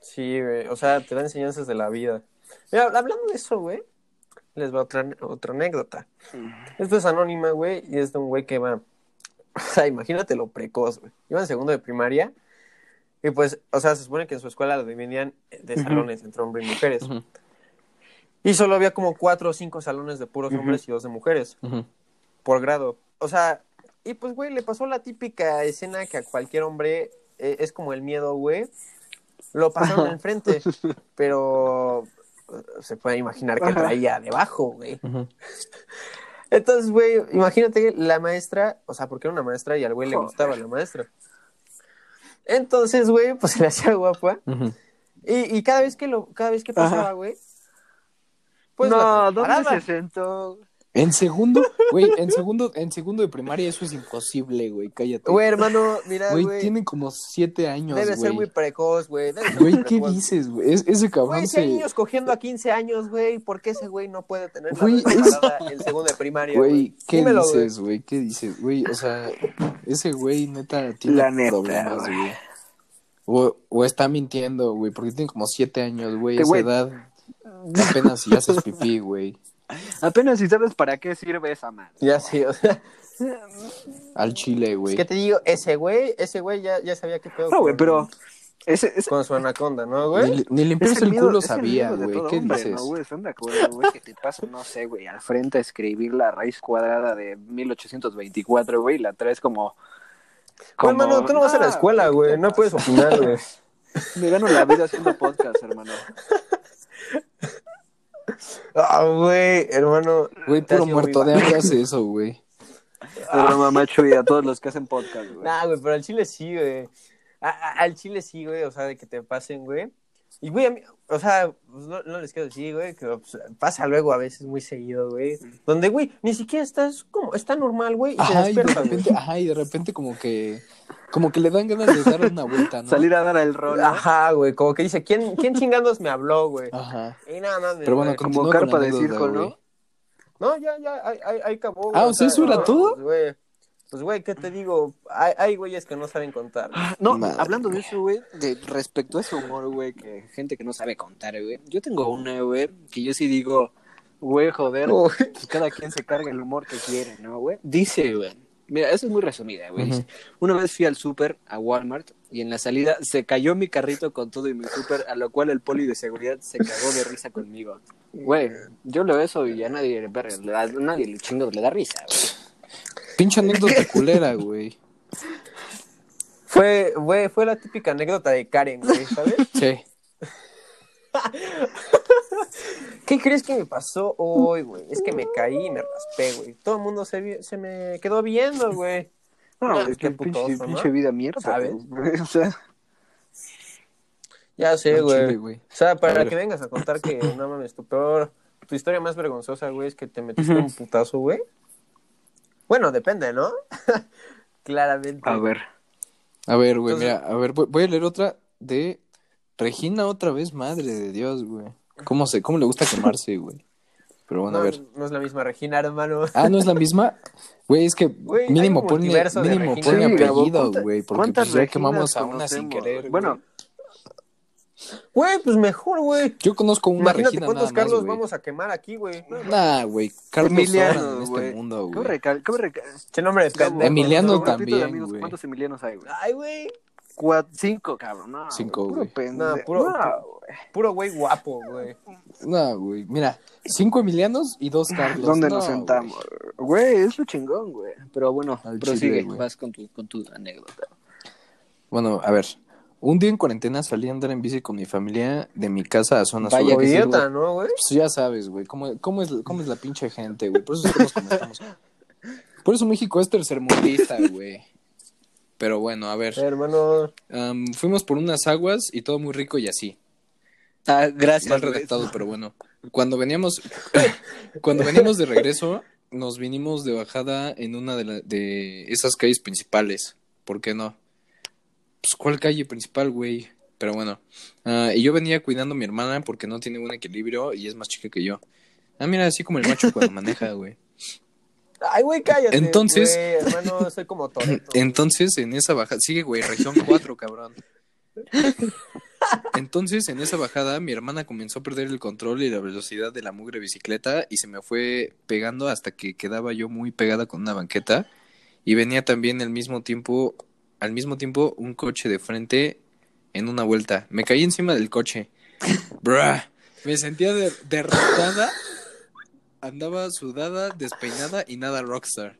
Sí, güey. O sea, te da enseñanzas de la vida. Mira, hablando de eso, güey, les va otra, otra anécdota. Esto es anónima, güey, y es de un güey que va. O sea, imagínate lo precoz, güey. Iba en segundo de primaria. Y pues, o sea, se supone que en su escuela lo dividían de salones entre hombres y mujeres. Y solo había como cuatro o cinco salones de puros hombres y dos de mujeres. por grado. O sea, y pues, güey, le pasó la típica escena que a cualquier hombre eh, es como el miedo, güey. Lo pasaron enfrente, pero eh, se puede imaginar que traía debajo, güey. Entonces, güey, imagínate la maestra, o sea, porque era una maestra y al güey le gustaba la maestra. Entonces, güey, pues se le hacía guapa. Y, y cada vez que lo, cada vez que pasaba, güey. Pues
no, ¿dónde se sentó?
En segundo, güey, en segundo, en segundo de primaria eso es imposible, güey, cállate.
Güey, hermano, mira,
Güey,
güey.
tiene como siete años,
Debe ser muy precoz, güey. debe ser
Güey,
muy
¿qué
precoz.
dices, güey? Es- ese cabrón
Güey, si hay
se...
niños cogiendo a 15 años, güey, ¿por qué ese güey no puede tener la
Güey,
misma
es-
parada en segundo de primaria,
Güey, ¿qué
Dímelo, güey.
dices, güey? ¿Qué dices, güey? O sea, ese güey neta tiene
La neta,
problemas,
güey.
güey. O, o está mintiendo, güey, porque tiene como siete años, güey. Esa edad apenas si haces pipí, güey.
Apenas si sabes para qué sirve esa madre.
Ya sí, o sea.
Al chile, güey.
¿Qué te digo? Ese güey, ese güey ya, ya sabía qué pedo.
No, güey, pero ese, ese-
Con su anaconda, ¿no,
Ni,
güey?
ni limpiarse
es
el,
miedo-
culo
es
sabía, güey. ¿Qué
hombre,
dices?
¿no, güey? ¿Están de acuerdo, güey? Que te pasa, no sé, güey, al frente a escribir la raíz cuadrada de 1824, güey, y la traes como...
Güey, hermano, tú no vas a la escuela,
¿qué
güey. No puedes opinar, güey.
Me gano la vida haciendo podcast, hermano.
Ah, güey, hermano.
Güey, puro muerto de hambre hace eso, güey.
De broma, macho, y a todos los que hacen podcast, güey.
Nah, güey, pero al chile sí, güey. A- a- al chile sí, güey, o sea, de que te pasen, güey. Y, güey, a mí, o sea, pues no, no les quiero decir, güey, que pues, pasa luego a veces muy seguido, güey. Donde, güey, ni siquiera estás como, está normal, güey, y te
Ajá, y de
güey.
repente, ajá, y de repente como que, como que le dan ganas de dar una vuelta, ¿no?
Salir a dar el rol, ¿no?
Ajá, güey, como que dice, ¿quién, quién chingados me habló, güey?
Ajá.
Y nada más,
Pero bueno,
güey.
como carpa de circo, ¿no?
güey.
No, ya, ya, ahí, ahí, ahí acabó.
Ah, o sea, ¿eso era
no,
todo?
Pues, güey, pues, güey, ¿qué te digo? Hay, hay güeyes que no saben contar.
No,
Madre
hablando de eso, güey, de respecto a ese humor, güey, que gente que no sabe contar, güey. Yo tengo una, güey, que yo sí digo, güey, joder, pues cada quien se carga el humor que quiere, ¿no, güey? Dice, güey, mira, eso es muy resumida, güey. Una vez fui al súper, a Walmart, y en la salida se cayó mi carrito con todo y mi súper, a lo cual el poli de seguridad se cagó de risa conmigo. Güey, yo lo eso y a nadie, verga, le da- a nadie le chingo le da risa, güey.
Pinche anécdota culera, güey.
Fue, güey, fue la típica anécdota de Karen, güey, ¿sabes?
Sí.
¿Qué crees que me pasó hoy, güey? Es que me caí y me raspé, güey. Todo el mundo se, vi- se me quedó viendo, güey.
No,
Ah,
es que pinche,
¿no?
pinche vida mierda,
¿Sabes?
güey. O sea,
Ya sé, güey.
güey.
O sea, para que vengas a contar que, no mames, tu peor, tu historia más vergonzosa, güey, es que te metiste un putazo, güey. Bueno, depende, ¿no? Claramente.
a ver.
A ver, güey,
Entonces-
mira, a ver, voy, a leer otra de Regina otra vez, madre de Dios, güey. ¿Cómo se, cómo le gusta quemarse, güey? Pero bueno,
no,
a ver.
no es la misma Regina, hermano.
Ah, ¿no es la misma? Güey, es que
Güey,
mínimo ponle, mínimo ponle apellido,
¿cuánta-
güey, porque pues ya quemamos a una sin querer. güey.
Bueno,
Güey, pues mejor, güey.
yo conozco una
Imagínate
Regina
cuántos
nada más,
Carlos
güey.
vamos a quemar aquí, güey.
Nah, güey, Carlos
Emiliano,
en este
güey.
mundo, güey.
recal- cabe recal-
Che nombre de pendejo.
Emiliano
un grupito de
también,
amigos,
güey.
¿Cuántos Emilianos hay, güey?
Ay, güey.
Cinco, cabrón. No,
Cinco,
puro
güey.
pendejo.
No, puro-
güey.
Puro güey guapo, güey.
No, güey, mira, cinco Emilianos y dos Carlos.
¿Dónde
No,
nos sentamos? Güey, es lo chingón, güey. Pero bueno,
Al
prosigue.
chile, güey.
vas con tu, con tu anécdota.
Bueno, a ver. Un día en cuarentena salí a andar en bici con mi familia de mi casa a zona
Vaya
sur.
Sí,
idiota, ¿no, güey?
Pues ya sabes, güey, cómo, cómo, es, cómo es la pinche gente, güey. Por eso estamos como estamos. Por eso México es tercermundista, güey. Pero bueno, a ver.
Hermano.
fuimos por unas aguas y todo muy rico y así.
Ah, gracias.
Mal
güey.
redactado, pero bueno. Cuando veníamos, cuando veníamos de regreso, nos vinimos de bajada en una de, la- de esas calles principales. ¿Por qué no? Pues, ¿cuál calle principal, güey? Pero bueno. Ah, y yo venía cuidando a mi hermana porque no tiene buen equilibrio y es más chica que yo. Ah, mira, así como el macho cuando maneja, güey.
Ay, güey, cállate.
Entonces-
güey, hermano, soy como Toreto.
Entonces, en esa bajada, sigue, güey, región 4, cabrón. Entonces, en esa bajada, mi hermana comenzó a perder el control y la velocidad de la mugre bicicleta y se me fue pegando hasta que quedaba yo muy pegada con una banqueta y venía también al mismo tiempo, al mismo tiempo, un coche de frente en una vuelta. Me caí encima del coche. Bruh, me sentía de- derrotada, andaba sudada, despeinada y nada rockstar.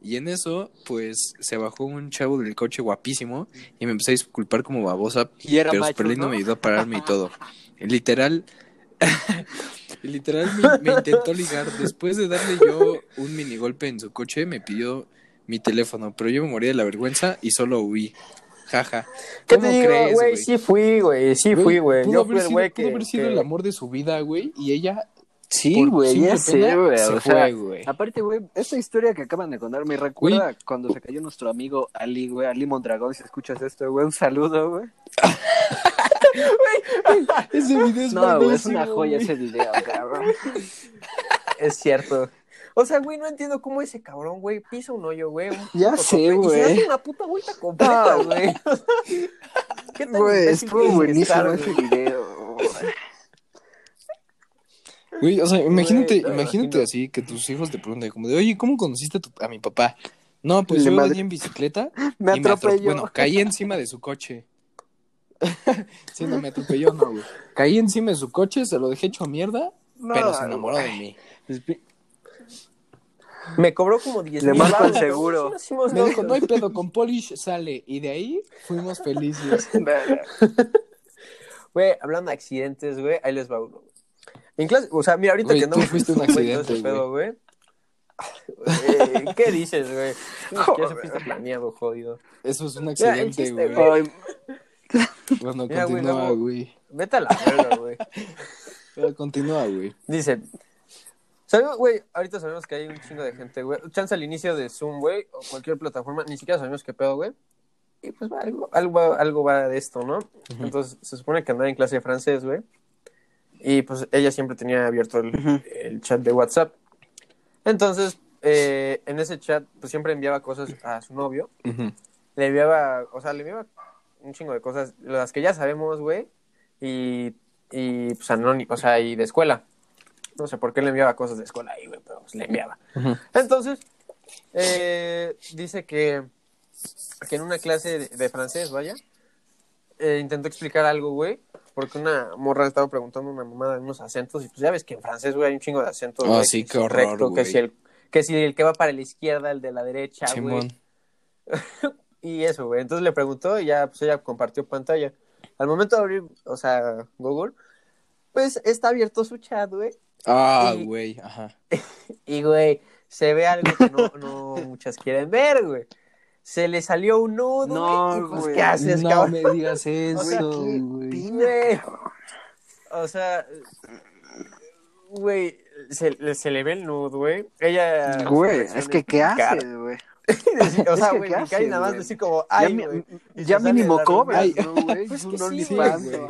Y en eso, pues, se bajó un chavo del coche guapísimo y me empecé a disculpar como babosa,
Y era
pero
macho,
Superlino
¿no?
me ayudó a pararme y todo. Literal, literal me, me intentó ligar. Después de darle yo un minigolpe en su coche, me pidió mi teléfono, pero yo me moría de la vergüenza y solo huí. Jaja.
¿Qué
¿Cómo
te digo,
crees,
güey? Sí fui, güey. Sí fui, güey.
Pudo
Yo
haber
fui el güey
pudo
que...
haber sido
que-
el amor de su vida, güey. Y ella,
Sí, güey, ya sé,
pena,
güey.
se
O
fue,
sea,
güey.
aparte, güey, esta historia que acaban de contar me recuerda cuando se cayó nuestro amigo Ali, güey, Ali Mondragón. Si escuchas esto, güey, un saludo, güey.
Ese video es
No, güey, es una joya ese video, cabrón.
Es cierto. O sea, güey, no entiendo cómo ese cabrón, güey, pisa un hoyo, güey. un
Ya sé,
Y
güey.
se hace una puta vuelta completa, güey. ¿Qué tan
Güey, estuvo buenísimo
estar,
ese
güey?
video. güey.
Güey, o sea, imagínate,
no,
imagínate así que tus hijos te pregunten como de, oye, ¿cómo conociste a, tu- a mi papá? No, pues
Le
yo
madre-
venía en bicicleta
Me
y me atro-
atropelló.
Bueno, caí encima de su coche. sí, no me atropelló, no, güey. Caí encima de su coche, se lo dejé hecho mierda,
No,
pero se enamoró de mí.
Me cobró como 10
Le
mil
marco el
pero
seguro.
sí nos hicimos
Me dijo,
novios.
no hay pedo, con Polish sale. Y de ahí fuimos felices.
Güey, hablando de accidentes, güey, ahí les va uno. En clase, o sea, mira, ahorita
Güey,
que
tú
andamos
fuiste un accidente,
güey. Eh, ¿Qué dices, güey? Ya se fuiste planeado, jodido.
Eso es un accidente, güey. Bueno,
Mira,
continúa, güey.
Vete a la verga, güey.
Ya, Continúa, güey.
Dice, sabemos, güey, ahorita sabemos que hay un chingo de gente, güey. Chance al inicio de Zoom, güey, o cualquier plataforma, ni siquiera sabemos qué pedo, güey. Y pues va, algo, algo, algo va de esto, ¿no? Entonces, se supone que andaba en clase de francés, güey. Y pues ella siempre tenía abierto el, chat de WhatsApp. Entonces, eh, en ese chat, pues siempre enviaba cosas a su novio. Le enviaba, o sea, le enviaba un chingo de cosas, las que ya sabemos, güey. Y, y pues anónimo, o sea, y de escuela. No sé por qué le enviaba cosas de escuela ahí, güey, pero pues le enviaba. Entonces, eh, dice que, que en una clase de, de francés, vaya, eh, intentó explicar algo, güey, porque una morra estaba preguntando una mamada de unos acentos, y pues ya ves que en francés, güey, hay un chingo de acentos.
Ah,
güey,
sí,
que
qué
si
horror,
recto, que si, el, que si el que va para la izquierda, el de la derecha, güey. Y eso, güey. Entonces le preguntó y ya, pues ella compartió pantalla. Al momento de abrir, o sea, Google, pues está abierto su chat, güey.
Ah,
Y-
güey, ajá.
Y, güey, se ve algo que no, no muchas quieren ver, güey. Se le salió un nudo,
No,
güey. pues,
güey.
¿qué haces,
no
cabrón?
me digas
Güey,
eso, güey.
O sea, güey, se, se le ve el nudo, güey. Ella.
Güey, es que ¿qué
es
haces, güey?
O sea,
Es que,
güey,
¿qué
picar y
haces,
nada más decir como,
Ya,
ay,
ya
se sale
mínimo cobras. ¿no, güey?
Pues
Es un
que sí,
OnlyFans,
güey.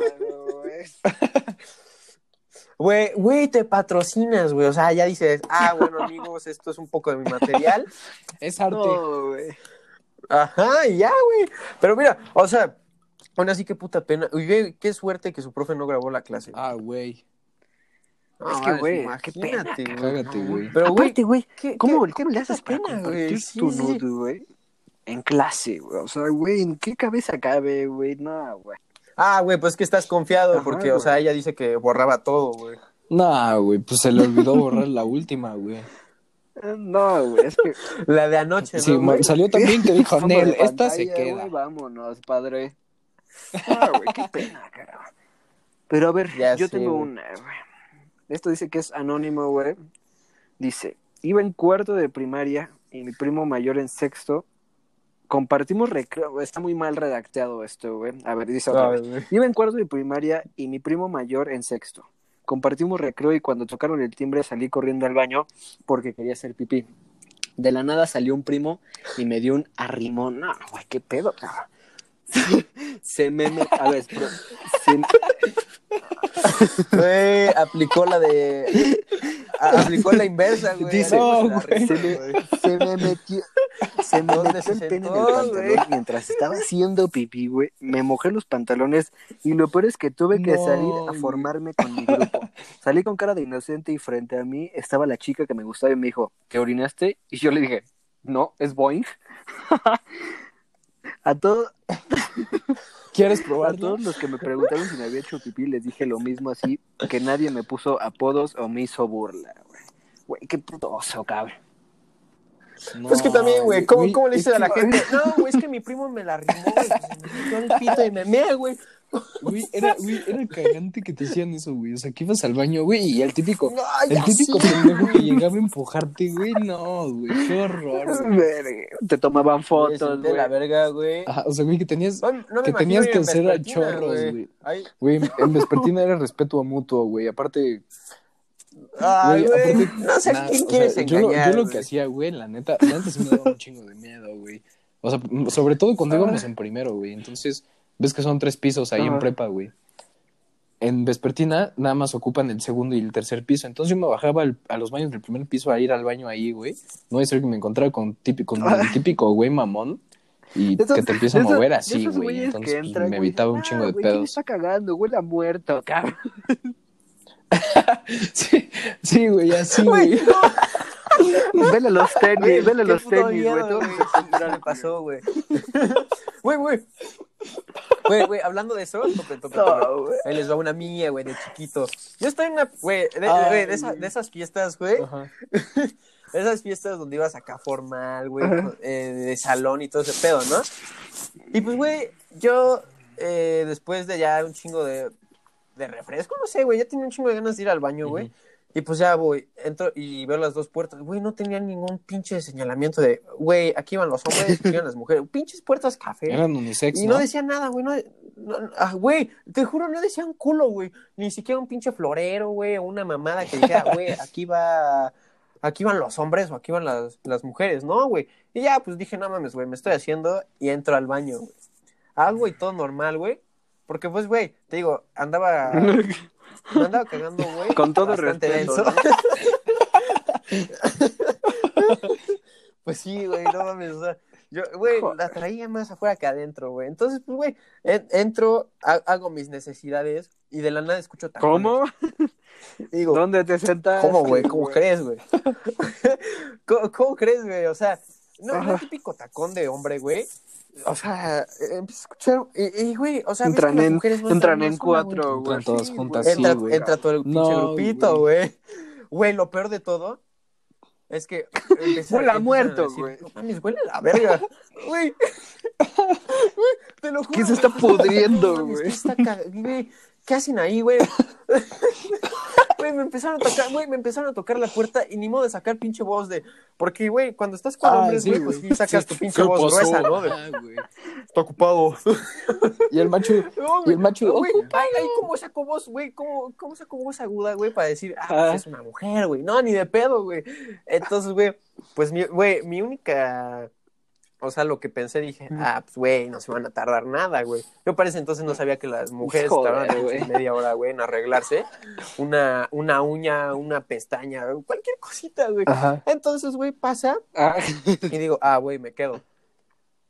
Güey.
Güey, te patrocinas, güey. O sea, ya dices, ah, bueno, amigos, esto es un poco de mi material.
Es arte.
No, güey.
Ajá, ya, güey. Pero mira, o sea, aún así, qué puta pena. Uy, güey, qué suerte que su profe no grabó la clase.
Ah, güey.
No,
es que, güey,
imagínate,
qué pena,
güey.
Cágate, güey.
Pero, güey,
Aparte, güey,
¿qué-
¿cómo,
qué-
cómo
qué
le haces
puta
para
pena,
compartir
güey? Sí,
tu
sí,
güey? En clase, güey. O sea, güey, ¿en qué cabeza cabe, güey? No, güey.
Ah, güey, pues que estás confiado,
Ajá,
porque, o sea, ella dice que borraba todo, güey.
No, güey, pues se le olvidó borrar la última, güey.
Eh, No, güey, es que...
La de anoche,
Sí,
¿no, güey?
salió también que dijo, Nel, esta se queda.
güey, vámonos, padre. No, güey, qué pena, cabrón. Pero a ver,
Ya
yo
sé,
tengo
güey.
una, güey. Esto dice que es anónimo, güey. Dice, iba en cuarto de primaria y mi primo mayor en sexto. Compartimos recreo. Está muy mal redactado esto, güey. A ver, dice otra
Ay,
vez.
güey.
Iba en cuarto de primaria y mi primo mayor en sexto. Compartimos recreo y cuando tocaron el timbre salí corriendo al baño porque quería hacer pipí. De la nada salió un primo y me dio un arrimón. No, güey, qué pedo, cabrón. Se me... A ver, se-
Güey, aplicó la de. a- aplicó la inversa, güey.
Dice,
No, güey.
se me, se me metió, se me
¿Dónde
metió
se
el pene en el pantalón
güey?
mientras estaba haciendo pipí, güey. Me mojé los pantalones y lo peor es que tuve que
No,
salir a formarme con mi grupo. Salí con cara de inocente y frente a mí estaba la chica que me gustaba y me dijo, ¿te orinaste? Y yo le dije, no, es Boeing. a, todo,
¿Quieres
a
probarlo?
todos los que me preguntaron si me había hecho pipí les dije lo mismo así, que nadie me puso apodos o me hizo burla, güey. Güey, qué puto oso, cabrón.
Pues que también, güey, ¿cómo, cómo le
es
dices a la gente? No, güey, es que mi primo me la arrimó, güey, pues, me metió el pito y me mea, güey.
Güey, era, güey, era cagante que te hacían eso, güey. O sea, que ibas al baño, güey, y el típico,
No,
el típico
sé,
pendejo que
güey.
llegaba a empujarte, güey. No, güey, qué horror, güey.
Te tomaban fotos,
de la
güey.
verga, güey.
Ajá, o sea, güey, que tenías,
No, no me
que tenías que hacer a chorros, güey. Güey, en vespertina era respeto a mutuo, güey. Aparte,
ay,
güey,
güey.
aparte,
No sé
nah,
quién
o
quieres
sea, yo, lo-
engañar.
yo lo
güey.
que hacía, güey, la neta, sí me daba un chingo de miedo, güey. O sea, sobre todo cuando íbamos en primero, güey. Entonces, ves que son tres pisos ahí en prepa, güey. En vespertina nada más ocupan el segundo y el tercer piso. Entonces yo me bajaba al- a los baños del primer piso a ir al baño ahí, güey. No a ser que me encontrara con, típico, con el típico güey mamón y
esos-
que te empieza a
esos-
mover
de
así,
esos
güey. Entonces pues,
entran,
me
güey,
evitaba un
"Ah,
chingo de
güey, ¿quién
pedos.
está cagando? Huele a muerto, cabrón.
Sí, sí, güey, así,
Güey,
güey.
Vele los tenis,
Güey,
vele los tenis,
miedo,
güey.
Güey. Ya me pasó, güey. Güey, güey. Güey, güey, hablando de eso, tope, tope, tope. Ahí les va una mía, güey, de chiquito. Yo estoy en una, güey, de, güey, de, esa- de esas fiestas, güey.
Ajá.
Esas fiestas donde ibas acá formal, güey, eh, de salón y todo ese pedo, ¿no? Y pues, güey, yo, eh, después de ya un chingo de, de refresco, no sé, güey, ya tenía un chingo de ganas de ir al baño, güey. Y pues ya voy, entro y veo las dos puertas. Güey, no tenía ningún pinche señalamiento de, güey, aquí iban los hombres, aquí iban las mujeres. Pinches puertas café.
Eran unisex,
Y
¿no?
no decía nada, güey. No, no- ah, güey, te juro, no decía un culo, güey. Ni siquiera un pinche florero, güey, o una mamada que dijera, güey, aquí va. Aquí van los hombres o aquí van las, las mujeres, ¿no, güey? Y ya, pues dije, no mames, güey, me estoy haciendo y entro al baño, güey. Hago y todo normal, güey. Porque, pues, güey, te digo, andaba. Me andaba cagando, güey.
Con todo respeto.
Pues sí, güey, no mames, o sea, yo, güey, la traía más afuera que adentro, güey. Entonces, pues, güey, en- entro, ha- hago mis necesidades y de la nada escucho tacones.
¿Cómo?
Digo,
¿Dónde te sentaste?
¿cómo, güey? ¿Cómo crees, güey? ¿Cómo, cómo crees, güey? O sea, no, no el típico tacón de hombre, güey. O sea, eh, empiezo a escuchar, y, y, güey, o sea,
Entran en, entran en cuatro, güey.
Entran todas
Sí,
juntas,
güey.
sí,
entra,
güey.
entra todo el pinche
No,
grupito, güey. Güey, lo peor de todo es que empecé-
Huele a muerto,
decir,
güey.
No mames, huele a la verga. Güey. Güey, te lo juro.
¿Qué se está pudriendo,
No mames,
güey?
¿qué está ca- güey, ¿Qué hacen ahí, güey? Güey, me empezaron a tocar, güey, me empezaron a tocar la puerta y ni modo de sacar pinche voz de. Porque, güey, cuando estás con
Ah,
hombres,
sí,
güey, pues sí sacas
Sí.
tu pinche
¿Qué
voz
pasó?
gruesa, ¿no? De,
güey.
Está ocupado.
Y el macho,
No,
y el macho,
güey, ay, ay, ¿cómo saco voz, güey? ¿Cómo, ¿Cómo saco voz aguda, güey? Para decir, ah,
Ah.
pues es una mujer, güey. No, ni de pedo, güey. Entonces, güey, pues, mi, güey, mi única... O sea, lo que pensé, dije, ah, pues, güey, no se van a tardar nada, güey. Yo para ese entonces no sabía que las mujeres
Joder,
tardaban
güey.
media hora, güey, en arreglarse. Una, una uña, una pestaña, cualquier cosita, güey.
Ajá.
Entonces, güey, pasa
Ah,
y digo, ah, güey, me quedo.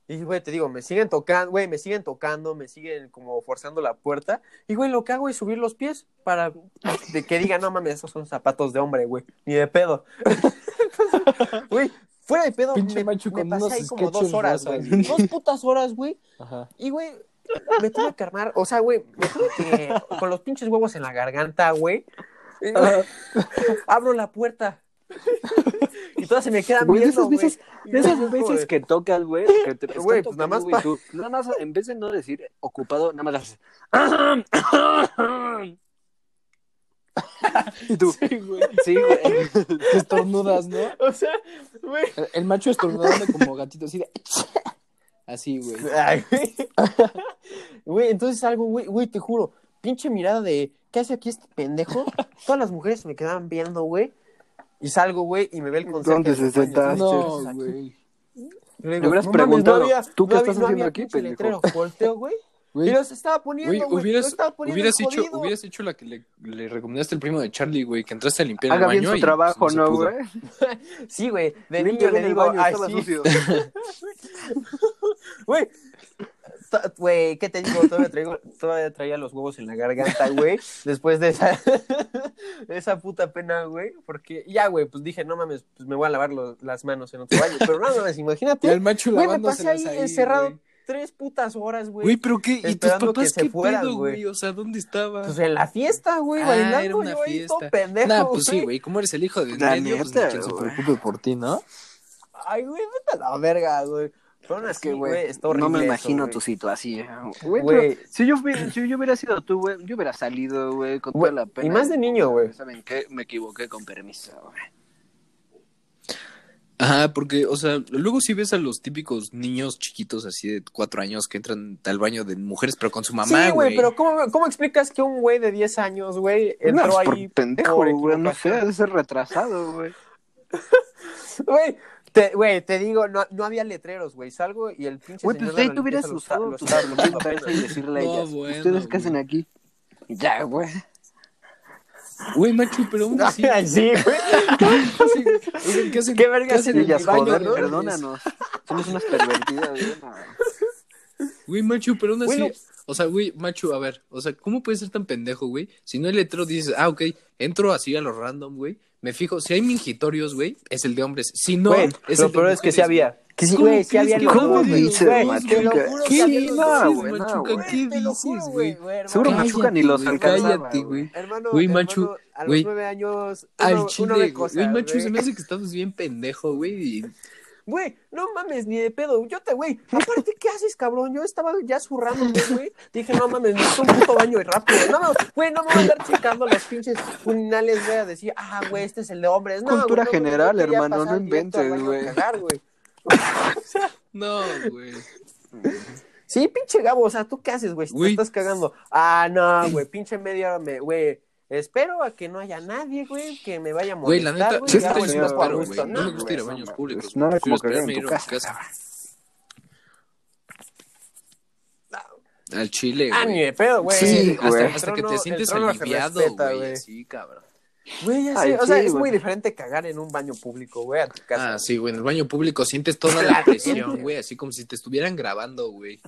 Y, güey, te digo, me siguen tocando, güey, me siguen tocando, me siguen como forzando la puerta. Y, güey, lo que hago es subir los pies para de que digan, no mames, esos son zapatos de hombre, güey, ni de pedo. Güey, fuera de pedo,
Pinche
me,
macho
me
con
pasé
unos
ahí como dos horas, güey. Dos putas horas, güey. Y, güey, me tuve que armar, o sea, güey, me tuve que, con los pinches huevos en la garganta, güey. güey, Abro la puerta. Y todas se me quedan
Güey, de
viendo,
esas
güey.
veces, de esas veces que tocas, güey, que te están
Güey, pues nada más
güey, tú, nada más, en vez de no decir ocupado, nada más haces. y tú,
Sí, güey.
sí, güey.
Estornudas, ¿no?
O sea, güey.
El, el macho estornudando como gatito así de... Así, güey.
Ay, güey. Güey, entonces algo, güey, güey, te juro, pinche mirada de, ¿qué hace aquí este pendejo? Todas las mujeres me quedaban viendo, güey. Y salgo, güey, y me ve el conserje.
¿Dónde se sentaste?
No, güey.
Le
hubieras
"No mames,
preguntado,
no había-
¿tú qué
no
estás
había-
haciendo aquí, pendejo?
letrero. Volteo, güey.
Güey,
Y los estaba poniendo,
güey,
güey. Los
hubieras,
estaba poniendo
hubieras,
el
hecho, hubieras hecho la que le, le recomendaste al primo de Charlie, güey, que entraste a limpiar el
Haga
baño
bien su
y,
trabajo,
pues,
¿no, güey?
Sí, güey. De niño le
el
digo,
baño,
ay,
estaba
sí.
sucio.
Güey. Güey, ¿qué te digo? Todavía, traigo, todavía traía los huevos en la garganta, güey. Después de esa, de esa puta pena, güey. Porque ya, güey, pues dije, no mames, pues me voy a lavar los- las manos en otro baño. Pero no mames,
Y
imagínate.
al macho
Güey, me pasé ahí,
ahí,
encerrado. Tres putas horas, güey.
Güey, pero qué, ¿y tus papás
se
qué
fueran,
pedo,
güey.
güey? O sea, ¿dónde estabas?
Pues en la fiesta, güey,
Ah,
bailando.
era una
yo ahí todo
fiesta.
pendejo,
Nah, pues sí, güey, como eres el hijo de
La
medio, pues
neta,
quien se
güey.
preocupe por ti, ¿no?
Ay, güey, vete a la verga, güey. Pero
Es que,
güey,
güey,
está horrible
no me imagino
güey.
tu situación. Güey,
Güey.
pero si yo, hubiera, si yo hubiera sido tú, güey, yo hubiera salido, güey, con
Güey,
toda la pena.
y más de niño, güey.
¿Saben qué? Me equivoqué con permiso, güey.
Ajá, porque, o sea, luego sí ves a los típicos niños chiquitos así de cuatro años que entran al baño de mujeres, pero con su mamá,
sí,
güey.
pero ¿cómo, ¿cómo explicas que un güey de 10 años, güey,
No,
entró
por
ahí
pendejo, güey, no sé,
equivocación?
ha de ser retrasado, güey.
Güey, te, güey, te digo, no, no había letreros, güey. Salgo y el pinche
Güey, pues ahí tú hubieras usado
lo
tu
está
salud
bloqueando
mental
apenas.
y decirle a
No,
ellas,
bueno,
¿ustedes qué hacen aquí? Ya, güey.
Güey, macho, pero aún así.
Sí, güey.
¿Qué hacen?
¿Qué verga
hacen
hacen
en
Ellas,
el baño,
joder,
no?
perdónanos. Somos unas pervertidas, güey.
Güey, macho, pero aún así. O sea, güey, macho, a ver, o sea, ¿cómo puedes ser tan pendejo, güey? Si no hay letrero, dices, ah, ok, entro así a lo random, güey. Me fijo, si hay mingitorios, güey, es el de hombres. Si no,
Güey,
es
lo
el de
es que sí había. Que sí,
¿Cómo
güey, sí había
¿Cómo dices,
Güey,
Machuca? ¿Qué? No, güey,
Machuca. ¿qué dices, güey?
Seguro Machuca ni los
güey,
alcanzaba,
Cállate, güey.
Hermano,
Güey, Machu,
a los nueve años,
Al
uno,
chile, güey.
cosas,
Güey, macho,
güey.
se me hace que estás bien pendejo, güey.
Güey, no mames, ni de pedo. Yo te, güey, aparte, ¿qué haces, cabrón? Yo estaba ya zurrándome, güey. Dije, no mames, necesito un puto baño y rápido. No mames, güey, no me voy a andar checando los pinches urinales, güey, a decir, ah, güey, este es el de hombres. No,
Cultura
no,
general,
quería
hermano, no inventes, güey.
Güey.
No, güey.
Sí, pinche Gabo, o sea, ¿tú qué haces, güey? Si Te
Güey.
estás cagando. Ah, no, güey, pinche media hora me, güey. Espero a que no haya nadie, güey, que me vaya a
Güey,
molestar,
la neta,
güey,
sí
ya,
está
güey,
bien
me
sí,
pongo a
pero,
gusto,
güey. No me gusta ir a
güey,
baños
no,
públicos.
nada
Prefiero
como cagar en tu casa.
casa. Al chile,
Ah, ni
güey.
de pedo, güey.
Sí,
hasta,
güey.
hasta que te sientes aliviado, güey. Sí, cabrón.
Güey, ya
Ay,
sé, o sea,
sí,
es
güey.
muy diferente cagar en un baño público, güey, a tu casa.
Ah, sí, güey. En el baño público sientes toda la presión, güey. Así como si te estuvieran grabando, güey.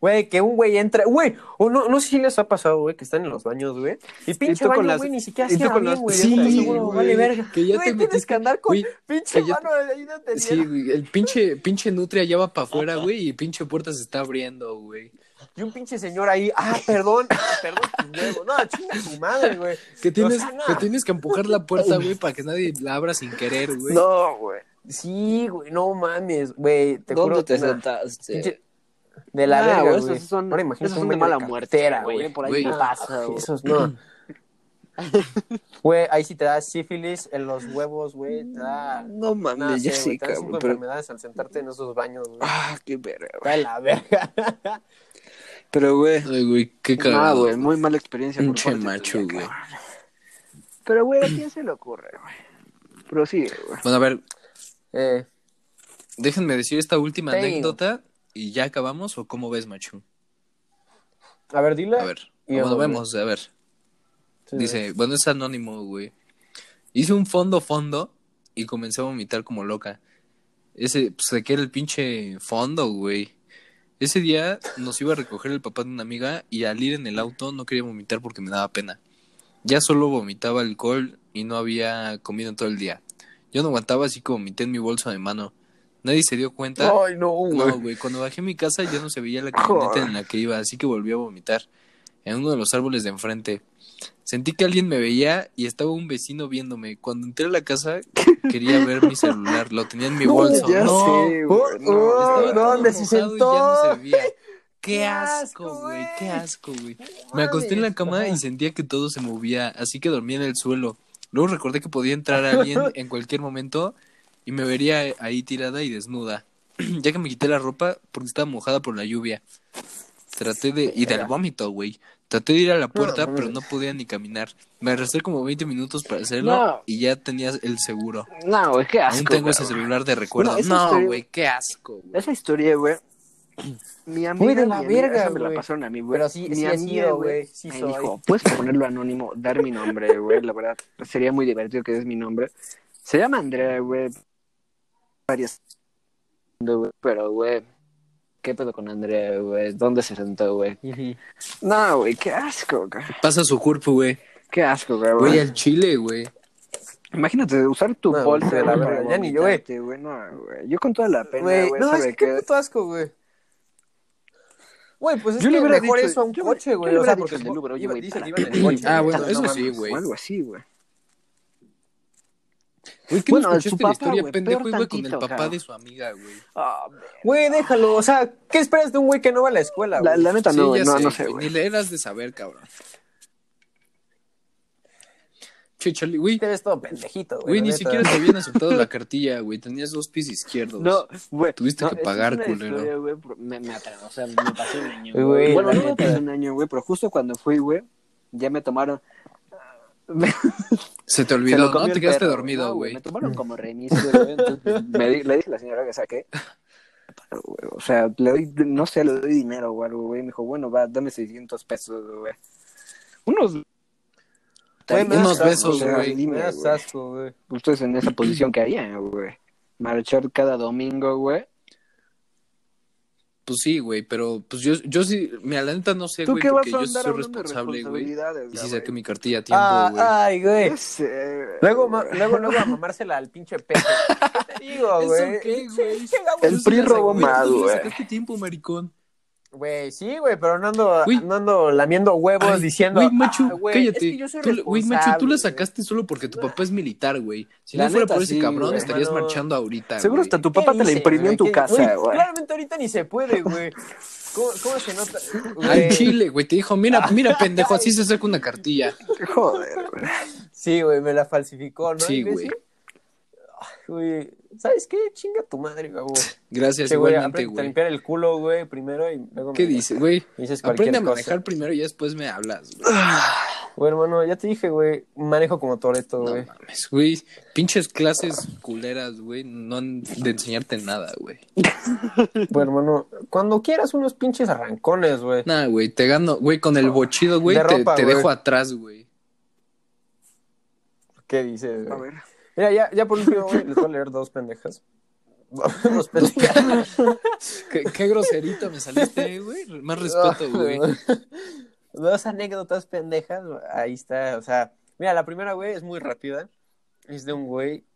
Güey, que un güey entra, güey, o no, no sé si les ha pasado, güey, que están en los baños, güey, y pinche baño,
las-
güey, ni siquiera
con
bien,
las-
güey,
Sí, güey,
vale verga.
que ya
Güey,
te
tienes
metiste-
que andar con pinche mano de ahí no te
Sí, güey. El pinche, pinche nutria ya va para afuera, güey. Y pinche puerta se está abriendo, güey.
Y un pinche señor ahí, ah, perdón, ah, perdón tus huevos. No, chinga tu madre, güey.
Que tienes,
O sea, no.
que tienes que empujar la puerta, güey, para que nadie la abra sin querer, güey.
No, güey.
Sí, güey, no mames, güey, te
¿Dónde
juro.
te
nah,
sentaste?
pinche- De la
Nah,
verga,
güey, esos son,
Ahora imagínate
esos
un
son de
baño
mala muerte,
cartera,
güey. Por ahí no pasa,
Ah,
güey.
Esos no. Güey, ahí sí te da sífilis en los huevos, güey, te da...
No
No
mames,
sé,
ya
güey,
sí,
te dan cinco
cabrón. Pero...
enfermedades al sentarte en esos baños, güey.
Ah, qué verga, güey.
De la verga.
Pero, güey.
Ay, güey, qué
Ah,
cagado.
güey, muy mala experiencia. por
Pinche
parte
macho, güey.
cabrón. Pero, güey, ¿a quién se le ocurre, güey? Prosigue, güey.
Bueno, a ver,
Eh,
déjenme decir esta última anécdota y ya acabamos o cómo ves, macho.
a ver, dile.
A ver,
vamos,
vemos, a ver.
Sí,
Dice, bueno, es anónimo, güey. Hice un fondo fondo y comencé a vomitar como loca. Ese, pues, de que era el pinche fondo, güey. Ese día nos iba a recoger el papá de una amiga y al ir en el auto no quería vomitar porque me daba pena. Ya solo vomitaba alcohol y no había comido en todo el día. Yo no aguantaba así que vomité en mi bolso de mano. Nadie se dio cuenta.
Ay, no, güey.
No, güey, cuando bajé a mi casa ya no se veía la camioneta en la que iba, así que volví a vomitar en uno de los árboles de enfrente. Sentí que alguien me veía y estaba un vecino viéndome. Cuando entré a la casa quería ver mi celular, lo tenía en mi bolso.
ya
no,
sé.
Oh, ¿dónde se sentó?
ya no. Qué asco, güey,
güey.
qué asco, güey. Me acosté en la cama y sentía que todo se movía, así que dormí en el suelo. Luego recordé que podía entrar alguien en cualquier momento y me vería ahí tirada y desnuda, ya que me quité la ropa porque estaba mojada por la lluvia. Traté de... y del vómito, güey. Traté de ir a la puerta,
No,
pero no podía ni caminar. Me arrastré como 20 minutos para hacerlo
No.
y ya tenía el seguro.
No, güey, qué asco.
Aún tengo
güey.
ese celular de recuerdo. No,
historia-
güey, qué asco, güey.
Esa historia, güey. Mi amiga,
de
mi
la
amiga,
verga,
esa me la pasaron a mí, güey.
Pero sí-
Mi
sí he
amiga,
sido, güey, sí
me
soy.
dijo, puedes ponerlo anónimo, dar mi nombre, güey. La verdad, sería muy divertido que des mi nombre. Se llama Andrea, güey. Varias. Pero, güey, ¿qué pedo con Andrea, güey? ¿Dónde se sentó, güey? No, güey, qué asco, güey.
Pasa su cuerpo, güey.
Qué asco, güey.
Güey, al chile, güey.
Imagínate usar tu
No,
bolsa,
de la
para
ya ni yo, güey.
No, güey. Yo con toda la pena,
Güey, no, es
¿sabe
que
qué?
puto asco, güey. Güey, pues es
Yo le
que mejor
dicho-
eso a un
yo-
coche, güey.
le
O sea, porque
del Uber, oye, güey,
dice que
para.
iban en el coche.
Ah, bueno,
No
eso sí, güey.
O algo así, güey.
Güey, ¿qué
Bueno,
no
su
escuchaste
papá,
la historia,
güey,
pendejo? Iba con el papá de su amiga, güey.
Ah,
Güey, déjalo. O sea, ¿qué esperas de un güey que no va a la escuela,
la,
güey?
la neta
Sí,
no, güey, no,
sé,
no sé,
güey,
güey.
Ni le eras de saber, cabrón. Che, Charlie, güey.
Te ves todo pendejito, güey.
Güey,
la
ni
neta.
siquiera te habían aceptado la cartilla, güey. Tenías dos pies izquierdos.
No, güey.
Tuviste
no,
que pagar,
es
culero.
historia, güey, me, me atrasó, o sea, me pasé un año.
Güey,
Güey, bueno,
la
no me pasé un año, güey, pero justo cuando fui, güey, ya me tomaron.
Se te olvidó, ¿no? Te quedaste
perro,
dormido,
no,
güey.
Me tomaron como reinicio, güey. Entonces me di- le dije a la señora que saqué. Pero, güey, o sea, le doy, no sé, le doy dinero o algo, güey. Me dijo, bueno, va, dame 600 pesos, güey. Unos.
Me
Unos
asco,
besos, güey.
Dime,
asco, güey.
Ustedes en esa posición que harían, güey. Marchar cada domingo, güey.
Pues sí, güey, pero pues yo, yo sí, mira, la neta no sé,
¿Tú
güey, porque
a
yo soy responsable, güey. Y
güey?
saqué mi cartilla a tiempo,
Ah,
güey.
ay, güey. Luego, ma- luego, luego a mamársela al pinche peje. ¿Qué te digo, güey?
¿Eso qué, güey?
El PRI robó más, güey.
sacaste tiempo, maricón.
Güey, sí, güey, pero no ando, no ando lamiendo huevos
Ay,
diciendo.
Güey, macho,
"Ah,
cállate.
Es que yo soy
Tú Güey, macho, tú la sacaste solo porque tu papá es militar, güey. Si
La
no fuera
neta,
por ese
sí,
cabrón, estarías
mano.
marchando ahorita,
Seguro hasta tu
¿Qué
papá te la imprimió en tu
¿Qué-
casa, güey.
Claramente ahorita ni se puede, güey. ¿Cómo, cómo se nota?
Al chile, güey, te dijo, mira, mira, pendejo, así se saca una cartilla.
Joder, güey.
Sí, güey, me la falsificó, ¿no?
Sí, güey.
Güey, ¿sabes qué? Chinga tu madre, güey.
Gracias,
güey,
igualmente,
aprende a
güey.
limpiar el culo, güey, primero y luego
¿Qué
me-
dices, güey?
dices
Aprende a
cosa.
manejar primero y ya después me hablas, güey.
Güey, hermano, ya te dije, güey, manejo como Toreto,
No
güey.
mames, güey. Pinches clases culeras, güey, no han de enseñarte nada, güey.
Bueno, hermano, cuando quieras unos pinches arrancones, güey.
Nah, güey, te gano, güey, con el bochido, güey,
De
te,
ropa,
te
güey.
dejo atrás, güey.
¿Qué dices,
A
güey?
ver.
Mira, ya, ya por último, güey, les voy a leer dos pendejas. dos pendejas.
Qué, qué groserito me saliste, güey. Más respeto, güey.
Dos anécdotas pendejas, ahí está, o sea, mira, la primera, güey, es muy rápida. Es de un güey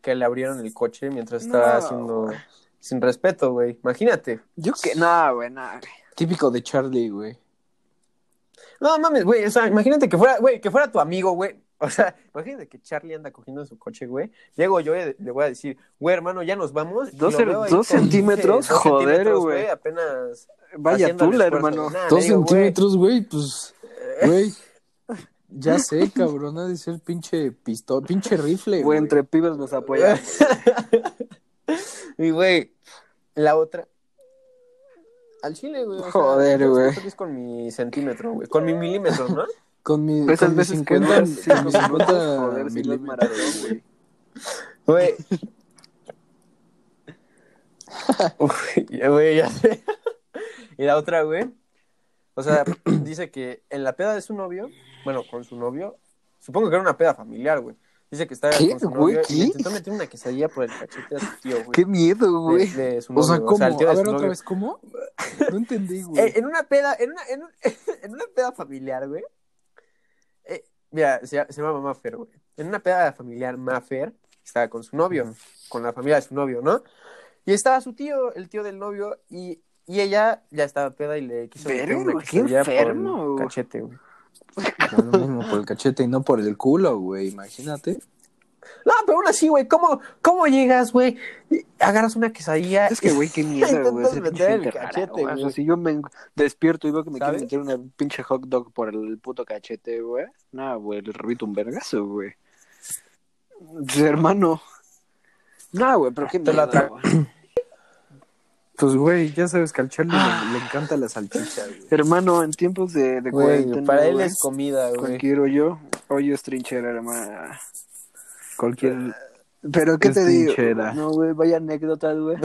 que le abrieron el coche mientras estaba
No,
haciendo sin respeto, güey. Imagínate.
Yo que. No, güey, no.
Típico de Charlie, güey.
No mames, güey, o sea, imagínate que fuera, güey, que fuera tu amigo, güey. O sea, imagínate que Charlie anda cogiendo en su coche, güey. Llego yo y le voy a decir, güey, hermano, ya nos vamos.
Dos centímetros, joder,
centímetros,
güey.
Apenas.
Vaya tula, hermano.
Dos
digo,
centímetros, güey, pues, güey. Ya sé, cabrón, ha de ser pinche pistola, pinche rifle,
Güey,
güey.
entre pibes nos apoyamos.
Y, güey, la otra. Al chile, güey. o sea,
Joder,
con mi centímetro, güey. Con mi milímetro, ¿no?
Con mi,
Esas
con mi
veces que
50,
duras cinco
con mi
minutos,
50
joder, si no es
milímetros.
güey.
Güey. Uy, Güey, ya sé. Y la otra, güey. O sea, dice que en la peda de su novio, bueno, con su novio, supongo que era una peda familiar, güey. Dice que estaba
¿Qué,
con su
güey?
novio y
¿Qué?
le intentó meter una quesadilla por el cachete a su tío, güey.
Qué miedo,
De,
güey.
de su
O sea,
novio,
¿cómo?
el tío
A
de
ver,
su
otra
novio.
vez, ¿cómo? No entendí, güey.
en una peda, en una, en, un- en una peda familiar, güey. Mira, se, se llama Maffer, güey. En una peda familiar, Maffer estaba con su novio, con la familia de su novio, ¿no? Y estaba su tío, el tío del novio, y, y ella ya estaba peda y le quiso
Verga,
una
qué
quesadilla por el
enfermo,
cachete, güey.
Por lo mismo, por el cachete y no por el culo, güey, imagínate.
No, pero aún así, güey, ¿cómo, ¿cómo llegas, güey? Agarras una quesadilla.
Es que, güey, qué miedo, güey.
Meter el cachete,
güey. O sea, si yo me despierto y veo que me quieren meter una pinche hot dog por el puto cachete, güey. No, güey, le repito un vergazo, güey. Pues, hermano. No, güey, pero qué
Te la trago.
Pues, güey, ya sabes que al Charlie le, le encanta la salchicha, güey.
Hermano, en tiempos de, de
Güey,
cuarentena,
para él
güey,
es comida, güey.
cualquier hoyo, hoyo es trinchera, hermano.
Cualquier...
Pero, ¿qué te digo? No, güey, vaya anécdotas, güey.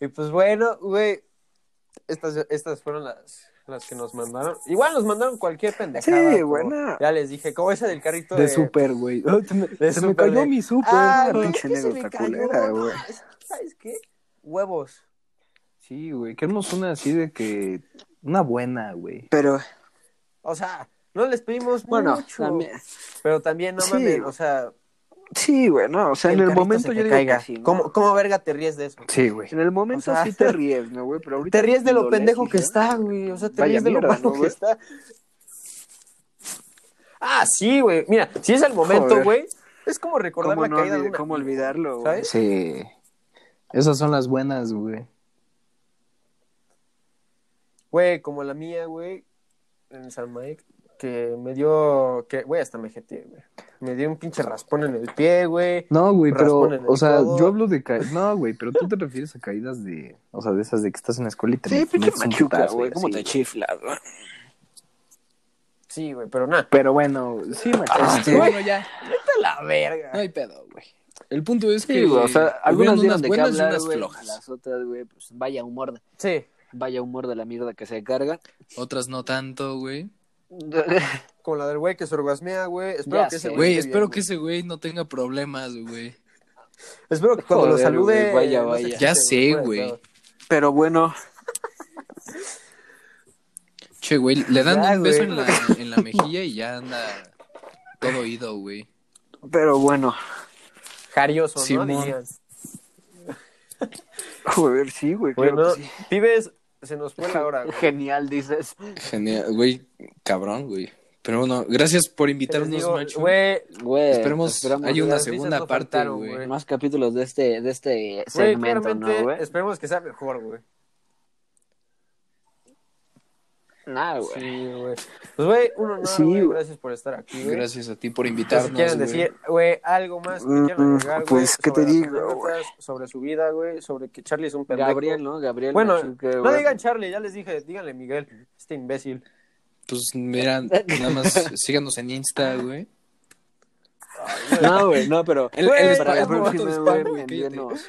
Y pues bueno, güey. Estas, estas fueron las, las que nos mandaron. Igual nos mandaron cualquier pendejada.
Sí, buena.
Ya les dije, como esa del carrito
De
de.
súper, güey. Oh, se se me cayó
de-
mi súper.
Ah, güey,
pinche anécdota culera, güey.
¿Sabes qué? Huevos.
Sí, güey, queremos una así de que... Una buena, güey.
Pero,
O sea, no les pedimos
bueno,
mucho.
también.
Pero también, no
Sí.
mames, o sea.
Sí, güey, no, o sea, en el momento
se
yo digo
caiga.
que sí, ¿no?
¿Cómo, ¿Cómo verga te ríes de eso?
Sí, güey.
En el momento
O sea,
sí te ríes, ¿no, güey? Pero ahorita
Te ríes de lo pendejo que está, güey. O sea, te ríes de lo malo
¿no,
que está. Ah, sí, güey. Mira, si es el momento,
Joder.
güey, es como recordar
¿Cómo,
la
no
caída de una...
cómo olvidarlo, güey?
¿Sabes?
Sí. Esas son las buenas, güey.
Güey, como la mía, güey, en San Mike, que me dio, que, güey, hasta me jeteé, güey. Me dio un pinche raspón en el pie, güey.
No, güey, pero, o sea,
codo.
yo hablo de caídas. No, güey, pero tú te refieres a caídas de. O sea, de esas de que estás en la escuela y te
Sí, pinche machuca,
y
güey. ¿Cómo te chiflas, güey?
Sí, güey, pero nada.
Pero bueno, sí, machuca.
Este, bueno, ya.
Vete a la verga.
No hay pedo, güey. El punto es que.
Sí, güey, o sea, algunas
unas
de
buenas y
hablar,
unas flojas.
Las otras, güey, pues vaya humor,
Sí,
vaya humor de la mierda que se carga.
Otras no tanto, güey.
Con la del güey que se orgasmea, güey. Espero
Ya
que ese.
Güey, espero
bien,
que ese güey no tenga problemas, güey.
Espero que cuando lo salude.
güey, vaya,
no
vaya.
Ya sé, güey.
Pero bueno,
Che, güey, le dan
Ya,
un beso en la, en la mejilla y ya anda todo oído, güey.
pero bueno.
Jarioso, ¿no?
Joder, sí, güey,
Bueno,
sí.
pibes, se nos fue la hora, güey.
Genial, dices.
Genial, güey, cabrón, güey. Pero bueno, gracias por invitarnos,
digo,
macho.
Güey,
Güey,
Esperemos
esperamos
hay una segunda
no
parte,
faltaron,
güey.
güey.
más capítulos de este, de este
güey,
segmento,
claramente,
¿no, güey?
esperemos que sea mejor, güey.
Nah, güey.
Sí, güey. Pues, güey, un honor,
Sí,
güey. Gracias por estar aquí, güey.
Gracias a ti por
Si
invitarnos,
quieren
güey.
decir, güey, algo más que
Mm,
quieran agregar,
pues, ¿qué te digo, güey?
Sobre su vida, güey. Sobre que Charlie es un pendejo.
Gabriel, ¿no? Gabriel
Bueno,
Machuque,
no
güey.
digan Charlie, ya les dije. Díganle Miguel, este imbécil.
Pues mira, nada más síganos en Insta, güey.
No, güey, no, pero
Él-
Güey,
es
para la próxima, güey, envíenos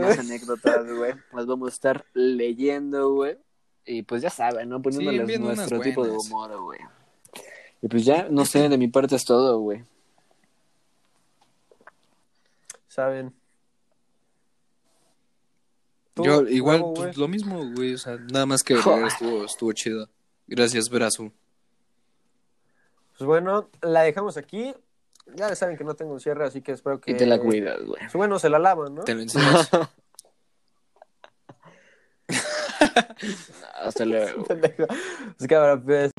más anécdotas, güey. Las vamos a estar leyendo, güey. Y pues ya saben, ¿no? Poniéndoles nuestro tipo de humor, güey. Y pues ya, no sé, de mi parte es todo, güey.
¿Saben? ¿Tú,
Yo igual, pues, lo mismo, güey. O sea, nada más que estuvo, estuvo chido. Gracias, Brazo.
Pues bueno, la dejamos aquí. Ya saben que no tengo un cierre, así que espero que.
Y te la cuidas, güey.
Pues bueno, se la lavan, ¿no?
Te lo enseñas.
Hasta luego.
Pendejo. Pues cámara, pues.